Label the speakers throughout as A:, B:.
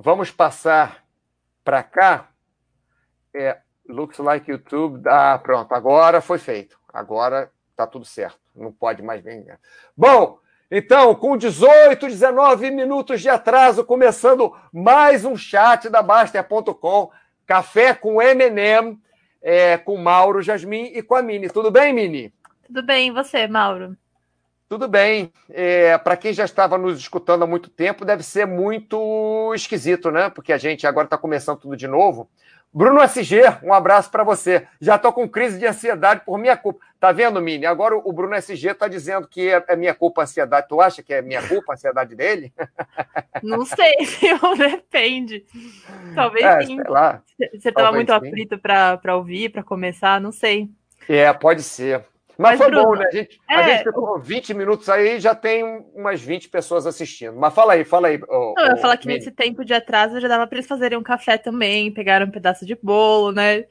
A: vamos passar para cá. É, looks like YouTube. Ah, pronto, agora foi feito. Agora tá tudo certo. Não pode mais vir. Bom, então, com 18, 19 minutos de atraso, começando mais um chat da Baster.com, café com M&M, é, com Mauro, Jasmin e com a Mini. Tudo bem, Mini?
B: Tudo bem, e você, Mauro?
A: Tudo bem. É, Para quem já estava nos escutando há muito tempo, deve ser muito esquisito, né? Porque a gente agora está começando tudo de novo. Bruno SG, um abraço para você. Já estou com crise de ansiedade por minha culpa. Tá vendo, Mini? Agora o Bruno SG está dizendo que é, é minha culpa a ansiedade. Tu acha que é minha culpa a ansiedade dele?
B: Não sei, depende. Talvez é, sim. Você estava muito sim. aflito para ouvir, para começar, não sei.
A: É, pode ser. Mas, Mas foi Bruno, bom, né? A gente, é... a gente ficou 20 minutos aí e já tem umas 20 pessoas assistindo. Mas fala aí, fala aí.
B: Oh, Não, eu ia falar que nesse tempo de atraso já dava para eles fazerem um café também, pegaram um pedaço de bolo, né?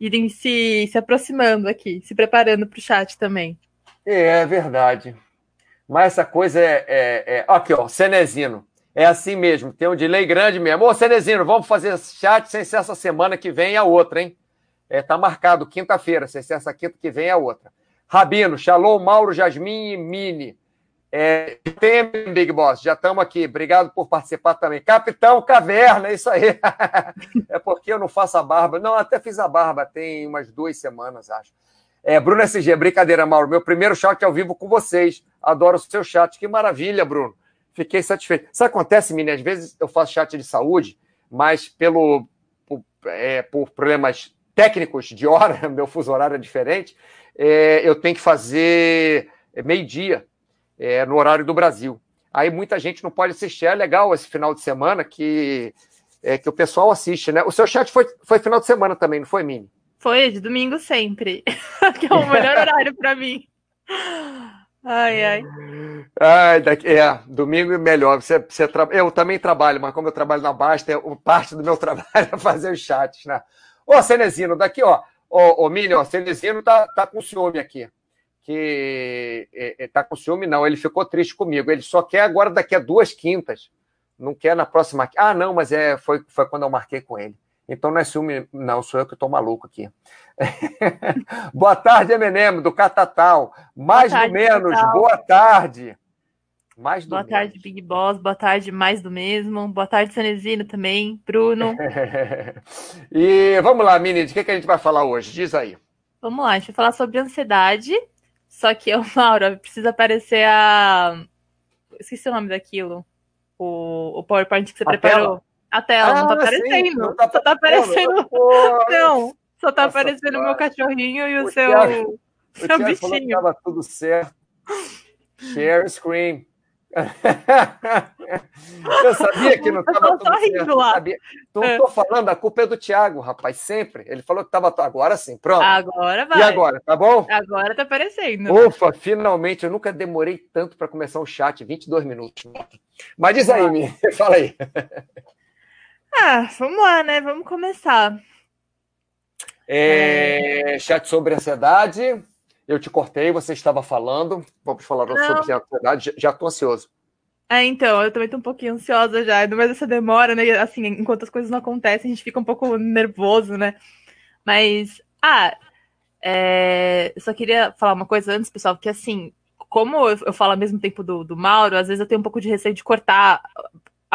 B: Irem se, se aproximando aqui, se preparando para o chat também.
A: É, é verdade. Mas essa coisa é, é, é. Aqui, ó, Cenezino. É assim mesmo, tem um delay grande mesmo. Ô, Cenezino, vamos fazer chat sem ser essa semana que vem a outra, hein? É, tá marcado quinta-feira, sem ser essa quinta que vem a outra. Rabino, Shalom, Mauro, Jasmin e Mini. É, tem, Big Boss, já estamos aqui. Obrigado por participar também. Capitão Caverna, isso aí. é porque eu não faço a barba. Não, até fiz a barba tem umas duas semanas, acho. É, Bruno SG, brincadeira, Mauro. Meu primeiro chat ao vivo com vocês. Adoro o seu chat. Que maravilha, Bruno. Fiquei satisfeito. Sabe o que acontece, Mini? Às vezes eu faço chat de saúde, mas pelo, por, é, por problemas técnicos de hora, meu fuso horário é diferente, é, eu tenho que fazer meio-dia é, no horário do Brasil. Aí muita gente não pode assistir. É legal esse final de semana que, é, que o pessoal assiste, né? O seu chat foi, foi final de semana também, não foi, Mini?
B: Foi, de domingo sempre. que é o melhor horário para mim. Ai, ai.
A: Ai, daqui, é, domingo é melhor. Você, você tra... Eu também trabalho, mas como eu trabalho na Basta, parte do meu trabalho é fazer os chats, né? Ô, Cenezino, daqui, ó, Ô, ô Minion, Celestino tá, tá com ciúme aqui. Que é, é, tá com ciúme, não. Ele ficou triste comigo. Ele só quer agora daqui a duas quintas. Não quer na próxima. Ah, não, mas é, foi, foi quando eu marquei com ele. Então não é ciúme, não, sou eu que estou maluco aqui. boa tarde, Eminem, do Catatal. Mais ou menos, boa tarde.
B: Mais do Boa tarde, mesmo. Big Boss. Boa tarde, mais do mesmo. Boa tarde, Sanezino também. Bruno.
A: e vamos lá, Mini, de que, que a gente vai falar hoje? Diz aí.
B: Vamos lá, a gente vai falar sobre ansiedade. Só que, eu, Mauro, precisa aparecer a. Esqueci o nome daquilo. O, o PowerPoint que você a preparou. Tela? A tela, ah, não tá aparecendo. Sim, não tá, só tá aparecendo. Não, só tá Nossa, aparecendo o meu cachorrinho e o, o seu, Thiago, seu
A: o bichinho. Falou que tava tudo certo. Share screen. eu sabia que não estava tudo certo. Lá. Sabia. Não estou é. falando, a culpa é do Thiago, rapaz, sempre. Ele falou que estava. Agora sim, pronto.
B: Agora vai.
A: E agora, tá bom?
B: Agora tá aparecendo.
A: Ufa, finalmente. Eu nunca demorei tanto para começar um chat 22 minutos. Mas diz aí, me fala aí.
B: Ah, vamos lá, né? Vamos começar.
A: É... Chat sobre ansiedade. Eu te cortei, você estava falando. Vamos falar Não. sobre ansiedade. Já estou ansioso.
B: É, então, eu também estou um pouquinho ansiosa já, mas essa demora, né? Assim, enquanto as coisas não acontecem, a gente fica um pouco nervoso, né? Mas, ah, é... eu só queria falar uma coisa antes, pessoal, porque assim, como eu, falo ao mesmo tempo do, do Mauro, às vezes eu tenho um pouco de receio de cortar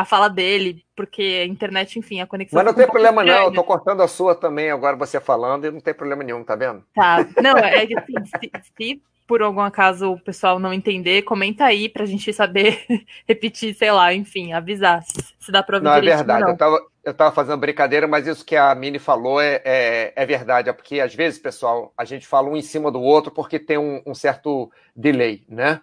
B: a fala dele, porque a internet, enfim, a conexão.
A: Mas não tem um problema, não. Eu tô cortando a sua também, agora você falando, e não tem problema nenhum, tá vendo?
B: Tá. Não, é que assim, se, se, por algum acaso o pessoal não entender, comenta aí pra gente saber repetir, sei lá, enfim, avisar se, se dá pra ouvir.
A: Não, é verdade. Não. Eu, tava, eu tava fazendo brincadeira, mas isso que a Mini falou é, é, é, verdade. É porque, às vezes, pessoal, a gente fala um em cima do outro porque tem um, um certo delay, né?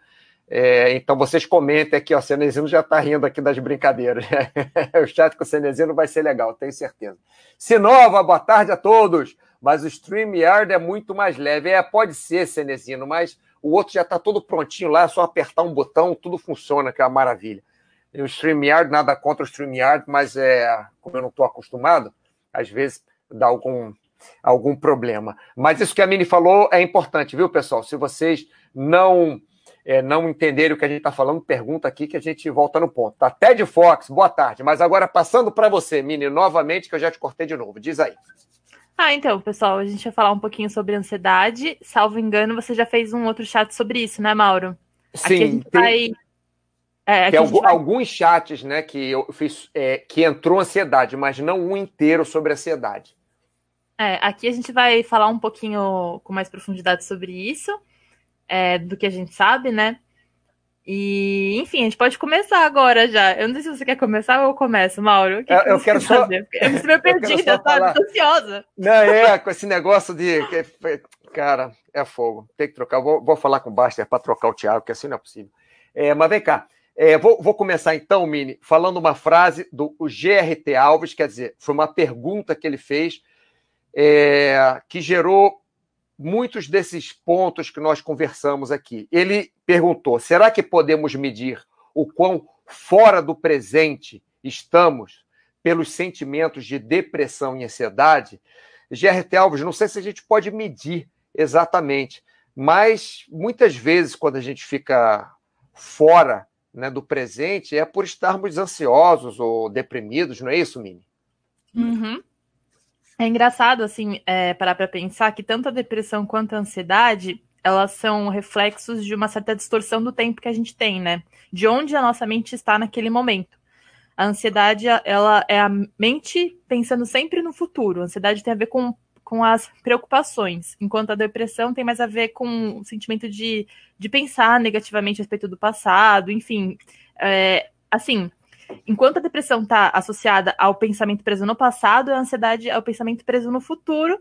A: É, então vocês comentem aqui, ó, o Cenezino já está rindo aqui das brincadeiras. o chat com o Cenezino vai ser legal, tenho certeza. Sinova, boa tarde a todos. Mas o StreamYard é muito mais leve. É, pode ser, Cenezino, mas o outro já está todo prontinho lá, é só apertar um botão, tudo funciona, que é uma maravilha. E o StreamYard, nada contra o StreamYard, mas é, como eu não estou acostumado, às vezes dá algum, algum problema. Mas isso que a Mini falou é importante, viu, pessoal? Se vocês não é, não entenderem o que a gente está falando, pergunta aqui que a gente volta no ponto. Tá? Ted Fox, boa tarde. Mas agora passando para você, Mini, novamente, que eu já te cortei de novo. Diz aí.
B: Ah, então, pessoal, a gente vai falar um pouquinho sobre ansiedade. Salvo engano, você já fez um outro chat sobre isso, né, Mauro?
A: Sim, tem, vai... é, tem algum, vai... alguns chats, né, que eu fiz, é, que entrou ansiedade, mas não um inteiro sobre ansiedade.
B: É, aqui a gente vai falar um pouquinho com mais profundidade sobre isso, é, do que a gente sabe, né? E, enfim, a gente pode começar agora já. Eu não sei se você quer começar ou eu começo, Mauro.
A: Que eu, que eu quero só. Fazer?
B: Eu me meio perdida, sabe? Tô ansiosa.
A: Não, é, com esse negócio de. Cara, é fogo. Tem que trocar. Vou, vou falar com o Baster para trocar o Thiago, que assim não é possível. É, mas vem cá. É, vou, vou, começar então, Mini, falando uma frase do GRT Alves, quer dizer, foi uma pergunta que ele fez é, que gerou muitos desses pontos que nós conversamos aqui. Ele perguntou: será que podemos medir o quão fora do presente estamos pelos sentimentos de depressão e ansiedade? GRT Alves, não sei se a gente pode medir exatamente, mas muitas vezes, quando a gente fica fora né, do presente, é por estarmos ansiosos ou deprimidos, não é isso, Mini?
B: Uhum. É engraçado, assim, é, parar para pensar que tanto a depressão quanto a ansiedade, elas são reflexos de uma certa distorção do tempo que a gente tem, né? De onde a nossa mente está naquele momento. A ansiedade, ela é a mente pensando sempre no futuro. A ansiedade tem a ver com, com as preocupações, enquanto a depressão tem mais a ver com o sentimento de, de pensar negativamente a respeito do passado, enfim. É, assim, Enquanto a depressão está associada ao pensamento preso no passado, a ansiedade é o pensamento preso no futuro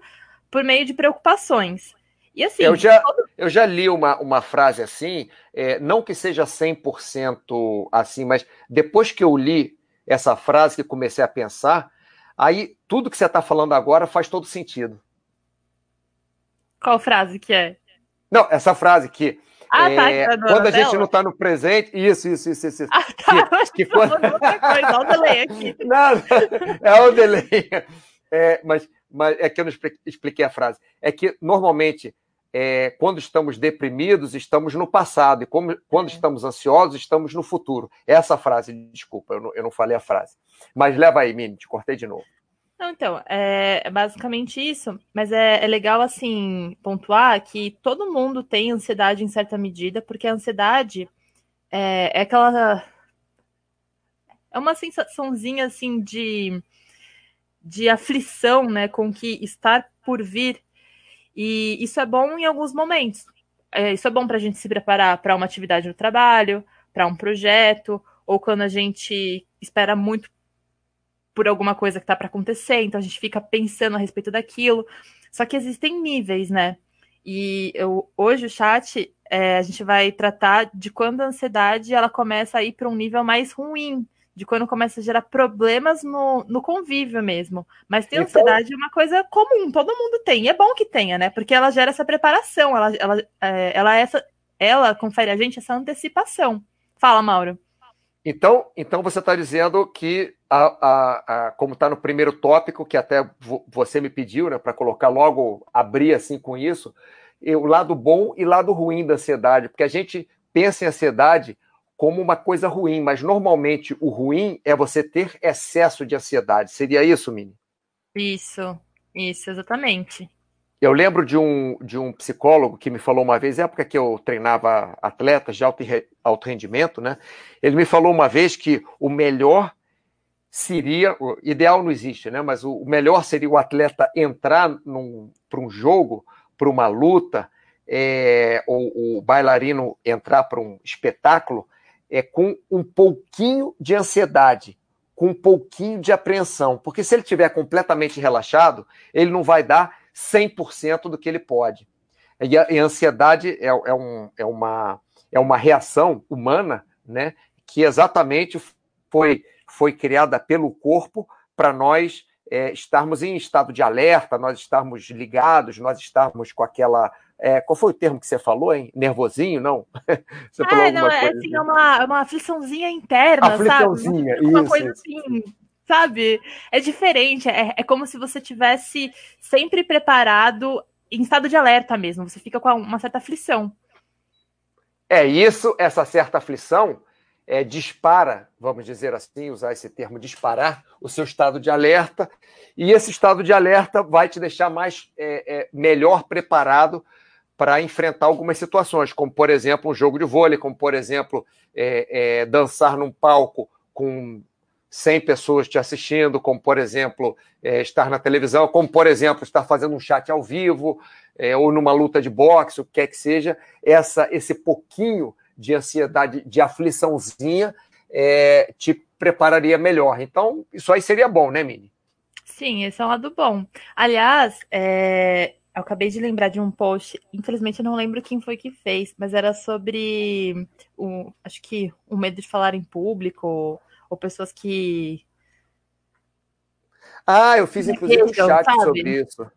B: por meio de preocupações.
A: E assim. Eu já, todo... eu já li uma, uma frase assim, é, não que seja 100% assim, mas depois que eu li essa frase, que comecei a pensar, aí tudo que você está falando agora faz todo sentido.
B: Qual frase que é?
A: Não, essa frase que ah, tá, é, tá, quando a gente não está no presente, isso, isso, isso, isso. Ah, tá. Que, que quando... outra coisa, olha o delay aqui. Não, é o delay. É, mas, mas é que eu não expliquei a frase. É que normalmente é, quando estamos deprimidos, estamos no passado, e como, quando é. estamos ansiosos, estamos no futuro. Essa frase, desculpa, eu não, eu não falei a frase. Mas leva aí, Mini, te cortei de novo.
B: Não, então, é, é basicamente isso, mas é, é, legal, assim, pontuar que todo mundo tem ansiedade em certa medida, porque a ansiedade é, é aquela. É uma sensaçãozinha, assim, de, de aflição, né, com que estar por vir, e isso é bom em alguns momentos. É, isso é bom para a gente se preparar para uma atividade no trabalho, para um projeto, ou quando a gente espera muito por alguma coisa que tá para acontecer, então a gente fica pensando a respeito daquilo. Só que existem níveis, né? E eu, hoje o chat é, a gente vai tratar de quando a ansiedade ela começa a ir para um nível mais ruim, de quando começa a gerar problemas no, no convívio mesmo. Mas ter então... ansiedade é uma coisa comum, todo mundo tem. E é bom que tenha, né? Porque ela gera essa preparação, ela, ela, é, ela, é essa, ela confere a gente essa antecipação. Fala, Mauro.
A: Então, então você está dizendo que, a, a, a como está no primeiro tópico, que até você me pediu né, para colocar logo, abrir assim com isso, o lado bom e lado ruim da ansiedade, porque a gente pensa em ansiedade como uma coisa ruim, mas normalmente o ruim é você ter excesso de ansiedade. Seria isso, Mini?
B: Isso, isso, exatamente.
A: Eu lembro de um, de um psicólogo que me falou uma vez, época que eu treinava atletas de alto, alto rendimento, né? Ele me falou uma vez que o melhor seria, o ideal não existe, né? Mas o, melhor seria o atleta entrar para um jogo, para uma luta, é, ou o bailarino entrar para um espetáculo, é com um pouquinho de ansiedade, com um pouquinho de apreensão, porque se ele estiver completamente relaxado, ele não vai dar 100% do que ele pode. E a, e a ansiedade é, é, um, é, uma, é uma reação humana né, que exatamente foi, foi criada pelo corpo para nós é, estarmos em estado de alerta, nós estarmos ligados, nós estarmos com aquela. É, qual foi o termo que você falou, hein? Nervosinho, não?
B: você ah, falou não, é, assim, é uma, uma afliçãozinha interna,
A: afliçãozinha,
B: sabe? Uma, uma coisa assim, sabe? É diferente, é, é como se você tivesse sempre preparado em estado de alerta mesmo, você fica com uma certa aflição.
A: É isso, essa certa aflição é, dispara, vamos dizer assim, usar esse termo disparar, o seu estado de alerta, e esse estado de alerta vai te deixar mais é, é, melhor preparado para enfrentar algumas situações, como por exemplo um jogo de vôlei, como por exemplo é, é, dançar num palco com 100 pessoas te assistindo, como por exemplo é, estar na televisão, como por exemplo estar fazendo um chat ao vivo ou numa luta de boxe, o que quer que seja, essa esse pouquinho de ansiedade, de afliçãozinha, é, te prepararia melhor. Então, isso aí seria bom, né, Mini?
B: Sim, esse é um lado bom. Aliás, é, eu acabei de lembrar de um post, infelizmente eu não lembro quem foi que fez, mas era sobre o, acho que o medo de falar em público, ou, pessoas que.
A: Ah, eu fiz inclusive um chat sabe? sobre isso.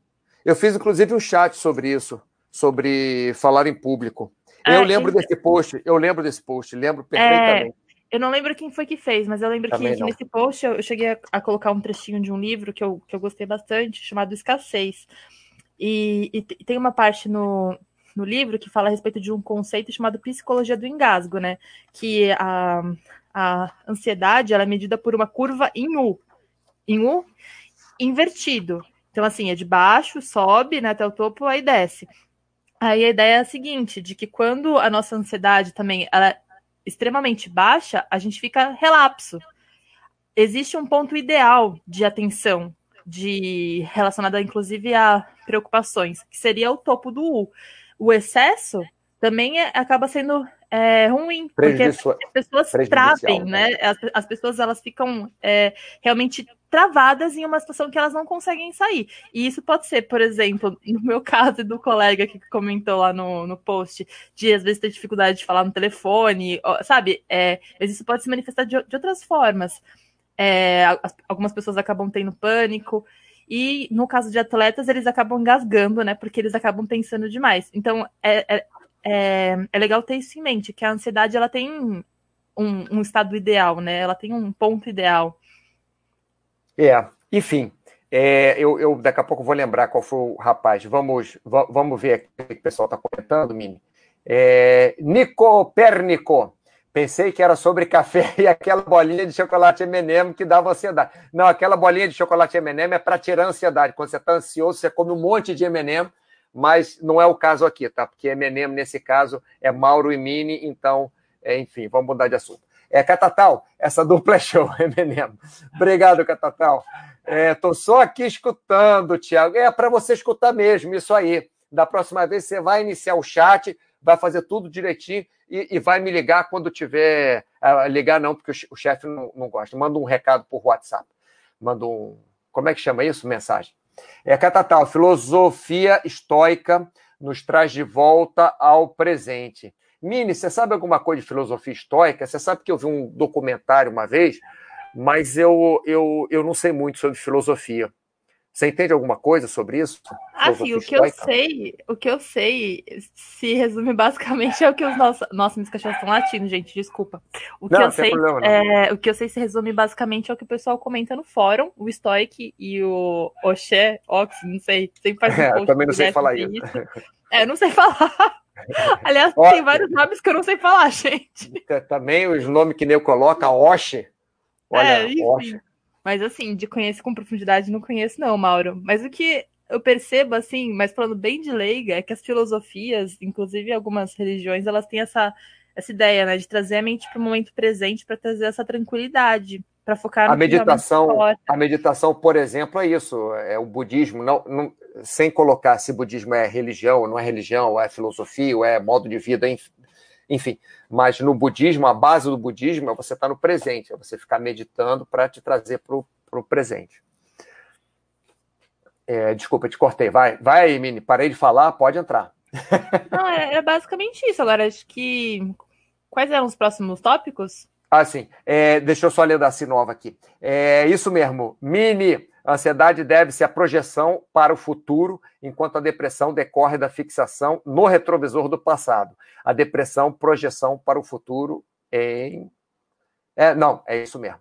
A: Eu fiz inclusive um chat sobre isso, sobre falar em público. Eu é, lembro desse post, eu lembro desse post, lembro é, perfeitamente.
B: É, eu não lembro quem foi que fez, mas eu lembro que, que, nesse post eu, eu cheguei a, a, colocar um trechinho de um livro que eu, que eu gostei bastante, chamado Escassez. E, e tem uma parte no, no livro que fala a respeito de um conceito chamado psicologia do engasgo, né? Que a, a ansiedade ela é medida por uma curva em U. Em U invertido. Então, assim, é de baixo, sobe né, até o topo, aí desce. Aí a ideia é a seguinte, de que quando a nossa ansiedade também ela é extremamente baixa, a gente fica relapso. Existe um ponto ideal de atenção, de relacionada inclusive a preocupações, que seria o topo do U. O excesso também é, acaba sendo é, ruim, porque as pessoas travem, né? né? As, as, pessoas elas ficam é, realmente travadas em uma situação que elas não conseguem sair. E isso pode ser, por exemplo, no meu caso do colega que comentou lá no, no post, de às vezes ter dificuldade de falar no telefone, sabe? É, mas isso pode se manifestar de, de outras formas. É, algumas pessoas acabam tendo pânico. E no caso de atletas, eles acabam engasgando, né? Porque eles acabam pensando demais. Então, é, é, é, é legal ter isso em mente, que a ansiedade ela tem um, um estado ideal, né? Ela tem um ponto ideal.
A: É, enfim, é, eu, eu, daqui a pouco vou lembrar qual foi o rapaz. Vamos, vamos ver aqui o que o pessoal está comentando, Mimi. É, Nico Pernico. Pensei que era sobre café e aquela bolinha de chocolate M&M que dava ansiedade. Não, aquela bolinha de chocolate M&M é para tirar ansiedade. Quando você está ansioso, você come um monte de M&M, mas não é o caso aqui, tá? Porque M&M, nesse caso, é Mauro e Mini, então, é, enfim, vamos mudar de assunto. É, Catatal, essa dupla é show, é veneno. Obrigado, Catatal. Estou é, só aqui escutando, Tiago. É para você escutar mesmo, isso aí. Da próxima vez você vai iniciar o chat, vai fazer tudo direitinho e, e vai me ligar quando tiver. Uh, ligar não, porque o, o chefe não, não, gosta. Manda um recado por WhatsApp. Manda um. Como é que chama isso? Mensagem. É, Catatal, filosofia estoica nos traz de volta ao presente. Mini, você sabe alguma coisa de filosofia estoica? Você sabe que eu vi um documentário uma vez, mas eu, eu, eu não sei muito sobre filosofia. Você entende alguma coisa sobre isso?
B: Assim, o que eu sei, o que eu sei se resume basicamente é o que os nossos. Nossa, meus cachorros estão latindo, gente, desculpa. O que, não, eu sei, problema, é, o que eu sei se resume basicamente é o que o pessoal comenta no fórum, o Stoic e o Oxé, Ox, não sei, sempre faz um
A: é, também não sei falar isso.
B: isso. É, eu não sei falar. Aliás, Ó, tem vários nomes que eu não sei falar, gente.
A: Também os nomes que nem eu coloco, a Oxe. Olha, é, Oxe.
B: Mas assim, de conhecer com profundidade, não conheço, não, Mauro. Mas o que eu percebo, assim, mas falando bem de leiga, é que as filosofias, inclusive algumas religiões, elas têm essa, essa ideia, né, de trazer a mente para o momento presente, para trazer essa tranquilidade, para focar no
A: a meditação. A meditação, por exemplo, é isso. É o budismo, não, não sem colocar se budismo é religião, ou não é religião, ou é filosofia, ou é modo de vida, enfim. Mas no budismo, a base do budismo é você estar no presente, é você ficar meditando para te trazer para o presente. É, desculpa, te cortei. Vai, vai, Mini, parei de falar, pode entrar.
B: Não, é, é basicamente isso. Agora, acho que. Quais eram os próximos tópicos?
A: Ah, sim. É, deixa eu só ler da Sinova aqui. É isso mesmo. Mini, a ansiedade deve-se à projeção para o futuro, enquanto a depressão decorre da fixação no retrovisor do passado. A depressão, projeção para o futuro em. É, não, é isso mesmo.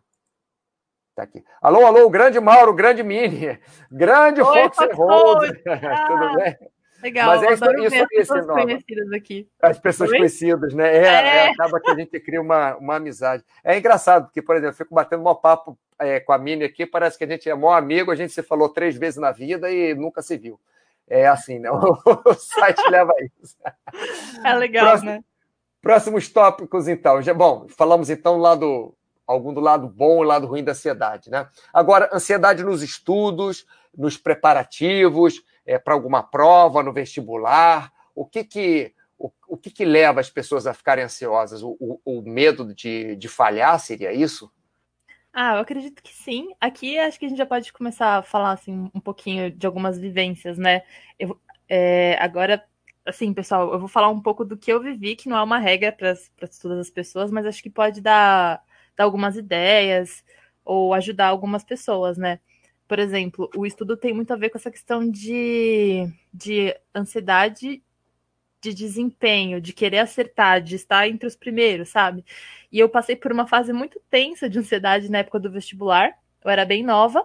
A: Tá aqui. Alô, alô, grande Mauro, grande Mini, grande Oi, Fox. Ah. Tudo bem?
B: Legal, Mas é isso, isso, as pessoas conhecidas aqui.
A: As pessoas Oi? conhecidas, né? É, é. é, acaba que a gente cria uma, uma amizade. É engraçado, porque, por exemplo, eu fico batendo um papo é, com a Mini aqui, parece que a gente é maior amigo, a gente se falou três vezes na vida e nunca se viu. É assim, né? O site leva a isso.
B: É legal, Próximo, né?
A: Próximos tópicos, então. Já, bom, falamos então lá do algum do lado bom e lado ruim da ansiedade, né? Agora, ansiedade nos estudos, nos preparativos, é, para alguma prova, no vestibular? O que que, o, o que, que leva as pessoas a ficarem ansiosas? O, o, o medo de, de falhar seria isso?
B: Ah, eu acredito que sim. Aqui acho que a gente já pode começar a falar assim um pouquinho de algumas vivências, né? Eu, é, agora, assim, pessoal, eu vou falar um pouco do que eu vivi, que não é uma regra para todas as pessoas, mas acho que pode dar, dar algumas ideias ou ajudar algumas pessoas, né? Por exemplo, o estudo tem muito a ver com essa questão de, de ansiedade de desempenho, de querer acertar, de estar entre os primeiros, sabe? E eu passei por uma fase muito tensa de ansiedade na época do vestibular. Eu era bem nova,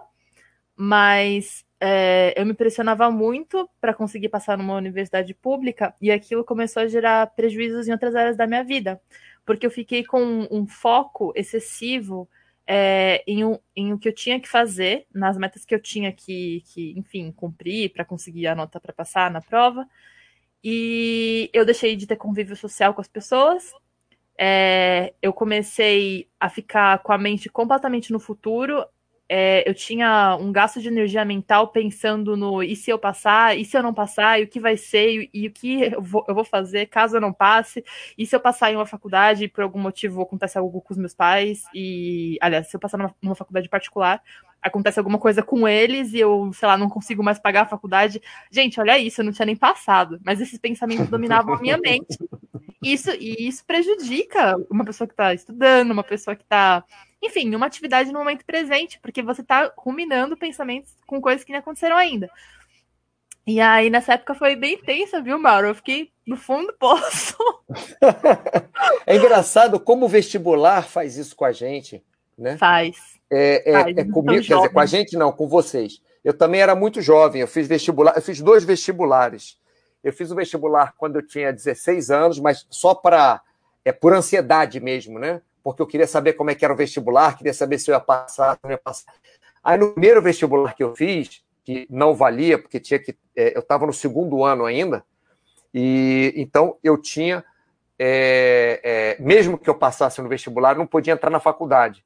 B: mas é, eu me pressionava muito para conseguir passar numa universidade pública e aquilo começou a gerar prejuízos em outras áreas da minha vida, porque eu fiquei com um foco excessivo é, em, o, em o que eu tinha que fazer, nas metas que eu tinha que, que enfim, cumprir para conseguir a nota para passar na prova. E eu deixei de ter convívio social com as pessoas. É, eu comecei a ficar com a mente completamente no futuro é, eu tinha um gasto de energia mental pensando no e se eu passar, e se eu não passar, e o que vai ser, e, e o que eu vou, eu vou, fazer caso eu não passe, e se eu passar em uma faculdade por algum motivo acontece algo com os meus pais, e aliás, se eu passar numa, numa faculdade particular, acontece alguma coisa com eles e eu, sei lá, não consigo mais pagar a faculdade. Gente, olha isso, eu não tinha nem passado, mas esses pensamentos dominavam a minha mente. Isso, e isso prejudica uma pessoa que está estudando, uma pessoa que está enfim, uma atividade no momento presente, porque você está ruminando pensamentos com coisas que não aconteceram ainda. E aí, nessa época, foi bem tensa, viu, Mauro? Eu fiquei no fundo do poço.
A: é engraçado como o vestibular faz isso com a gente, né?
B: Faz.
A: É, é,
B: faz,
A: é comigo, quer dizer, com a gente não, com vocês. Eu também era muito jovem, eu fiz vestibular, eu fiz dois vestibulares. Eu fiz o vestibular quando eu tinha 16 anos, mas só para é por ansiedade mesmo, né? Porque eu queria saber como é que era o vestibular, queria saber se eu ia passar, se eu ia passar. Aí no primeiro vestibular que eu fiz, que não valia, porque tinha que. É, eu estava no segundo ano ainda, e então eu tinha. É, é, mesmo que eu passasse no vestibular, não podia entrar na faculdade.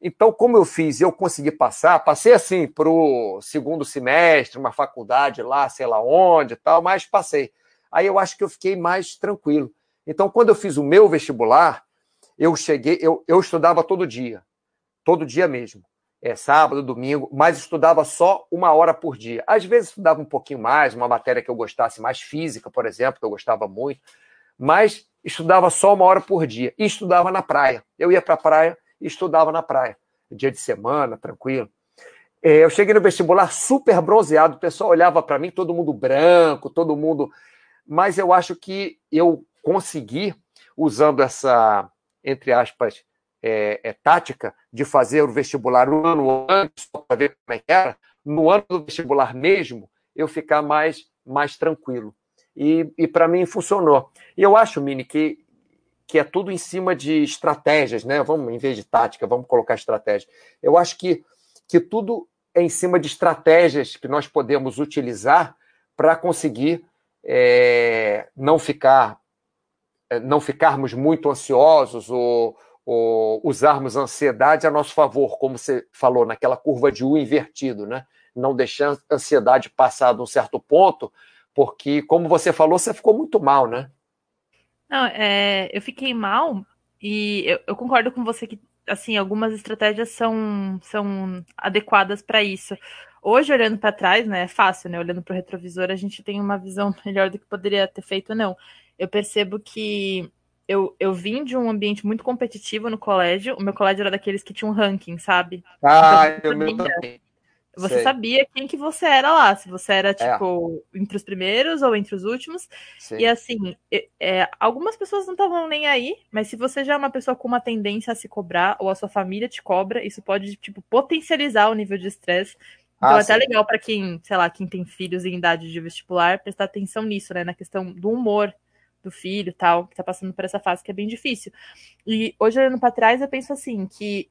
A: Então, como eu fiz eu consegui passar, passei assim para o segundo semestre, uma faculdade lá, sei lá onde e tal, mas passei. Aí eu acho que eu fiquei mais tranquilo. Então, quando eu fiz o meu vestibular, eu cheguei, eu, eu estudava todo dia, todo dia mesmo. É, sábado, domingo, mas estudava só uma hora por dia. Às vezes estudava um pouquinho mais, uma matéria que eu gostasse mais, física, por exemplo, que eu gostava muito, mas estudava só uma hora por dia. E estudava na praia. Eu ia para a praia e estudava na praia. Dia de semana, tranquilo. É, eu cheguei no vestibular super bronzeado, o pessoal olhava para mim, todo mundo branco, todo mundo. Mas eu acho que eu consegui, usando essa entre aspas, é, é, tática de fazer o vestibular um ano antes, para ver como é que era, no ano do vestibular mesmo, eu ficar mais, mais tranquilo. E, e para mim funcionou. E eu acho, Mini, que, que é tudo em cima de estratégias, né? Vamos, em vez de tática, vamos colocar estratégia. Eu acho que, que tudo é em cima de estratégias que nós podemos utilizar para conseguir é, não ficar não ficarmos muito ansiosos ou, ou, usarmos a ansiedade a nosso favor, como você falou, naquela curva de U invertido, né? Não deixar a ansiedade passar de um certo ponto, porque, como você falou, você ficou muito mal, né?
B: Não, é, eu fiquei mal e eu, eu concordo com você que assim algumas estratégias são, são adequadas para isso. Hoje, olhando para trás, né, é fácil, né? Olhando para o retrovisor, a gente tem uma visão melhor do que poderia ter feito, não eu percebo que eu, eu vim de um ambiente muito competitivo no colégio. O meu colégio era daqueles que tinha um ranking, sabe?
A: Ah, então, eu meu também.
B: Você Sei. sabia quem que você era lá, se você era, é. tipo, é. entre os primeiros ou entre os últimos. Sim. E assim, é, algumas pessoas não estavam nem aí, mas se você já é uma pessoa com uma tendência a se cobrar, ou a sua família te cobra, isso pode, tipo, potencializar o nível de estresse Então ah, é até sim. legal para quem, sei lá, quem tem filhos em idade de vestibular, prestar atenção nisso, né? Na questão do humor do filho tal, que tá passando por essa fase que é bem difícil. E hoje, olhando para trás, eu penso assim, que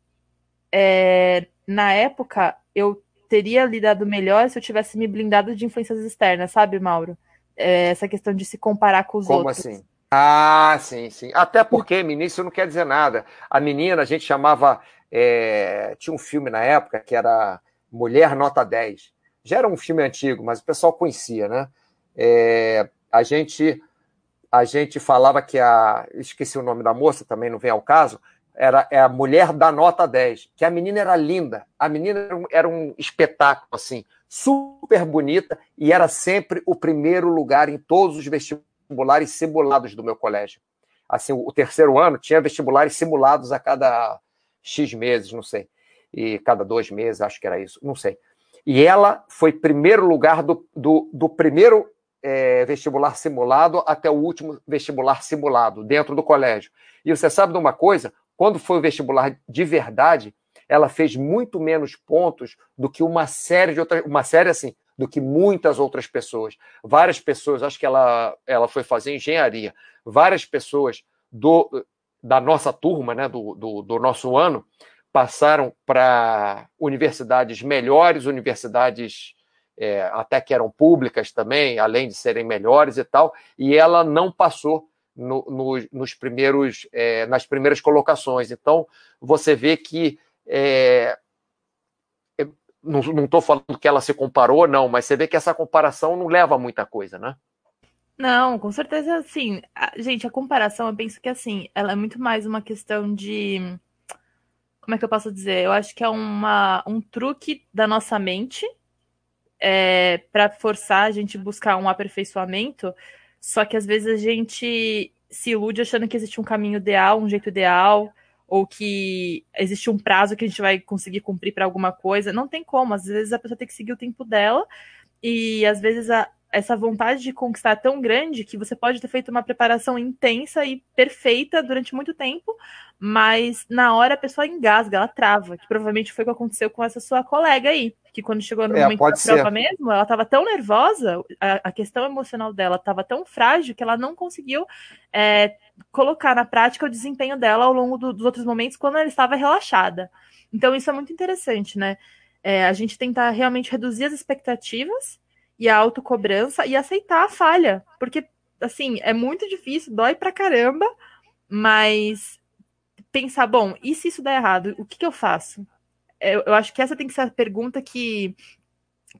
B: é, na época eu teria lidado melhor se eu tivesse me blindado de influências externas, sabe, Mauro? É, essa questão de se comparar com os
A: Como
B: outros.
A: Como assim? Ah, sim, sim. Até porque menino isso não quer dizer nada. A menina, a gente chamava. É... Tinha um filme na época que era Mulher Nota 10. Já era um filme antigo, mas o pessoal conhecia, né? É... A gente a gente falava que a. Esqueci o nome da moça, também não vem ao caso. Era é a mulher da nota 10, que a menina era linda. A menina era um, era um espetáculo, assim, super bonita, e era sempre o primeiro lugar em todos os vestibulares simulados do meu colégio. Assim, o terceiro ano tinha vestibulares simulados a cada X meses, não sei. E cada dois meses, acho que era isso, não sei. E ela foi primeiro lugar do, do, do primeiro é, vestibular simulado até o último vestibular simulado dentro do colégio. E você sabe de uma coisa? Quando foi o vestibular de verdade, ela fez muito menos pontos do que uma série de outras, uma série assim, do que muitas outras pessoas. Várias pessoas, acho que ela, ela foi fazer engenharia. Várias pessoas do, da nossa turma, né, do, do, do nosso ano, passaram para universidades melhores, universidades é, até que eram públicas também, além de serem melhores e tal, e ela não passou no, no, nos primeiros, é, nas primeiras colocações. Então, você vê que. É, não estou falando que ela se comparou, não, mas você vê que essa comparação não leva a muita coisa, né?
B: Não, com certeza, sim. Gente, a comparação, eu penso que assim, ela é muito mais uma questão de. Como é que eu posso dizer? Eu acho que é uma, um truque da nossa mente é, para forçar a gente buscar um aperfeiçoamento, só que às vezes a gente se ilude achando que existe um caminho ideal, um jeito ideal, ou que existe um prazo que a gente vai conseguir cumprir para alguma coisa. Não tem como, às vezes a pessoa tem que seguir o tempo dela, e às vezes a, essa vontade de conquistar é tão grande que você pode ter feito uma preparação intensa e perfeita durante muito tempo, mas na hora a pessoa engasga, ela trava, que provavelmente foi o que aconteceu com essa sua colega aí, que quando chegou no é, momento da ser. prova mesmo, ela estava tão nervosa, a, a, questão emocional dela estava tão frágil que ela não conseguiu é, colocar na prática o desempenho dela ao longo do, dos outros momentos quando ela estava relaxada. Então isso é muito interessante, né? É, a gente tentar realmente reduzir as expectativas e a autocobrança e aceitar a falha. Porque, assim, é muito difícil, dói pra caramba, mas pensar, bom, e se isso der errado, o que, que eu faço? Eu, eu acho que essa tem que ser a pergunta que,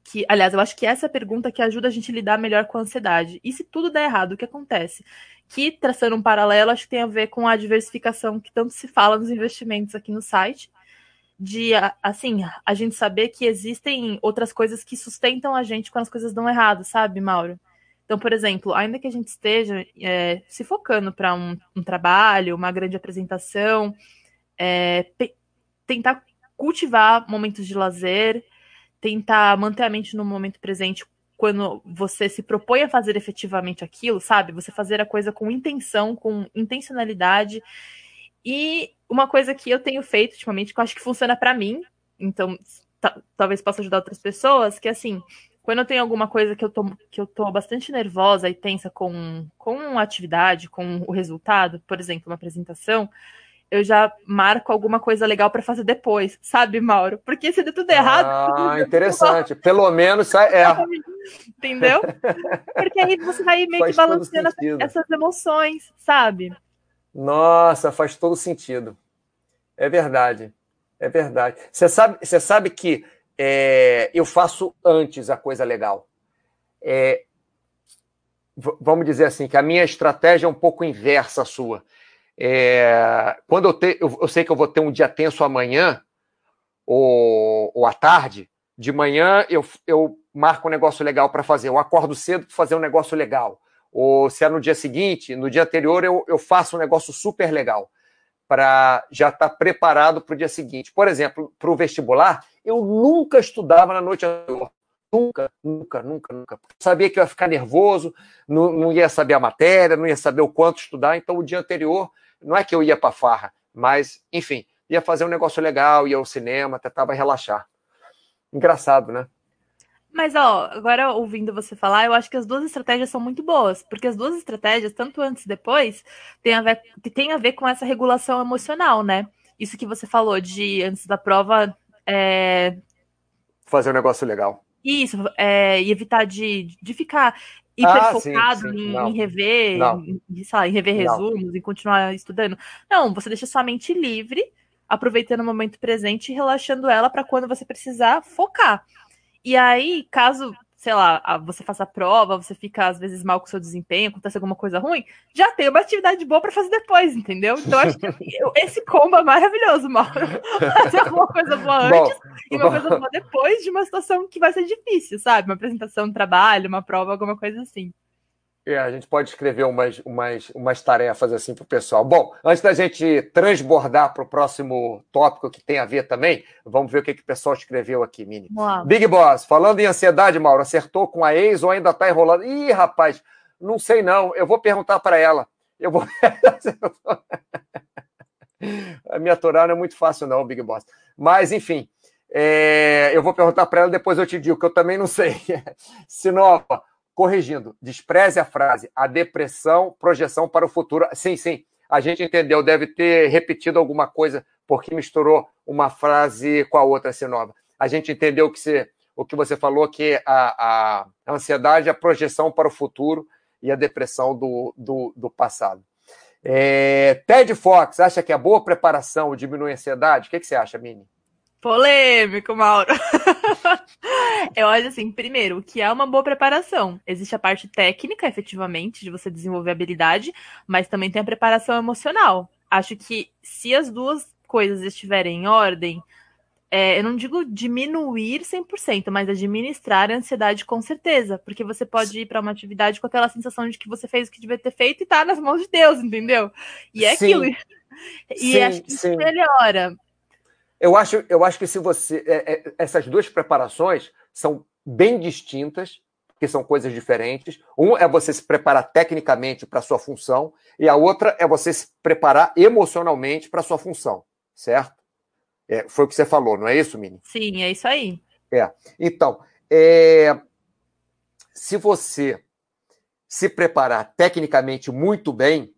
B: que. Aliás, eu acho que essa é a pergunta que ajuda a gente a lidar melhor com a ansiedade. E se tudo der errado, o que acontece? Que, traçando um paralelo, acho que tem a ver com a diversificação que tanto se fala nos investimentos aqui no site de assim, a gente saber que existem outras coisas que sustentam a gente quando as coisas dão errado, sabe, Mauro? Então, por exemplo, ainda que a gente esteja é, se focando para um, um, trabalho, uma grande apresentação, é, tentar cultivar momentos de lazer, tentar manter a mente no momento presente quando você se propõe a fazer efetivamente aquilo, sabe? Você fazer a coisa com intenção, com intencionalidade e uma coisa que eu tenho feito ultimamente, que eu acho que funciona para mim, então talvez possa ajudar outras pessoas, que assim, quando eu tenho alguma coisa que eu tô, que eu tô bastante nervosa e tensa com, com a atividade, com o resultado, por exemplo, uma apresentação, eu já marco alguma coisa legal para fazer depois, sabe, Mauro? Porque se der tudo errado.
A: Ah, interessante. Pelo menos é.
B: Entendeu? Porque aí você vai meio Faz que balanceando essas emoções, sabe?
A: Nossa, faz todo sentido. É verdade. É verdade. Você sabe, você sabe que é, eu faço antes a coisa legal. É, vamos dizer assim, que a minha estratégia é um pouco inversa à sua. É, quando eu, te, eu, eu, sei que eu vou ter um dia tenso amanhã, ou, ou à tarde, de manhã eu, eu marco um negócio legal para fazer. Eu acordo cedo para fazer um negócio legal ou se é no dia seguinte, no dia anterior eu, eu faço um negócio super legal para já estar tá preparado para o dia seguinte. Por exemplo, para o vestibular, eu nunca estudava na noite anterior. Nunca, nunca, nunca, nunca. Sabia que eu ia ficar nervoso, não, não ia saber a matéria, não ia saber o quanto estudar. Então, o dia anterior, não é que eu ia para farra, mas, enfim, ia fazer um negócio legal, ia ao cinema, tentava relaxar. Engraçado, né?
B: Mas, ó, agora ouvindo você falar, eu acho que as duas estratégias são muito boas, porque as duas estratégias, tanto antes e depois, tem a ver, tem a ver com essa regulação emocional, né? Isso que você falou de antes da prova. É...
A: Fazer um negócio legal.
B: Isso, é, e evitar de, de ficar hiper ah, focado sim, sim. Em, em, rever, em, sei lá, em rever resumos, em continuar estudando. Não, você deixa sua mente livre, aproveitando o momento presente e relaxando ela para quando você precisar focar. E aí, caso, sei lá, você faça a prova, você fica às vezes mal com o seu desempenho, acontece alguma coisa ruim, já tem uma atividade boa para fazer depois, entendeu? Então acho que esse combo é maravilhoso, Mauro. Fazer alguma coisa boa antes bom, e uma bom. coisa boa depois de uma situação que vai ser difícil, sabe? Uma apresentação de trabalho, uma prova, alguma coisa assim.
A: É, a gente pode escrever umas, umas, umas tarefas assim para o pessoal. Bom, antes da gente transbordar para o próximo tópico que tem a ver também, vamos ver o que, que o pessoal escreveu aqui, Mini. Uau. Big Boss, falando em ansiedade, Mauro, acertou com a ex ou ainda está enrolando? Ih, rapaz, não sei não. Eu vou perguntar para ela. Eu vou. a minha aturar não é muito fácil, não, Big Boss. Mas, enfim, é... eu vou perguntar para ela, depois eu te digo, que eu também não sei. Sinova corrigindo, despreze a frase, a depressão, projeção para o futuro. Sim, sim, a gente entendeu, deve ter repetido alguma coisa porque misturou uma frase com a outra, assim, nova. A gente entendeu que você, o que você falou, que a, a ansiedade é a projeção para o futuro e a depressão do, do, do passado. É, Ted Fox, acha que a boa preparação diminui a ansiedade? O que, que você acha, Mini?
B: Polêmico, Mauro. Eu acho assim, primeiro, o que é uma boa preparação? Existe a parte técnica, efetivamente, de você desenvolver habilidade, mas também tem a preparação emocional. Acho que se as duas coisas estiverem em ordem, é, eu não digo diminuir 100%, mas administrar a ansiedade com certeza, porque você pode ir para uma atividade com aquela sensação de que você fez o que devia ter feito e tá nas mãos de Deus, entendeu? E é sim. aquilo. E sim, acho que sim. isso melhora.
A: Eu acho, eu acho que se você. É, é, essas duas preparações são bem distintas, porque são coisas diferentes. Um é você se preparar tecnicamente para a sua função, e a outra é você se preparar emocionalmente para a sua função, certo? É, foi o que você falou, não é isso, Mini?
B: Sim, é isso aí.
A: É. Então, é, se você se preparar tecnicamente muito bem,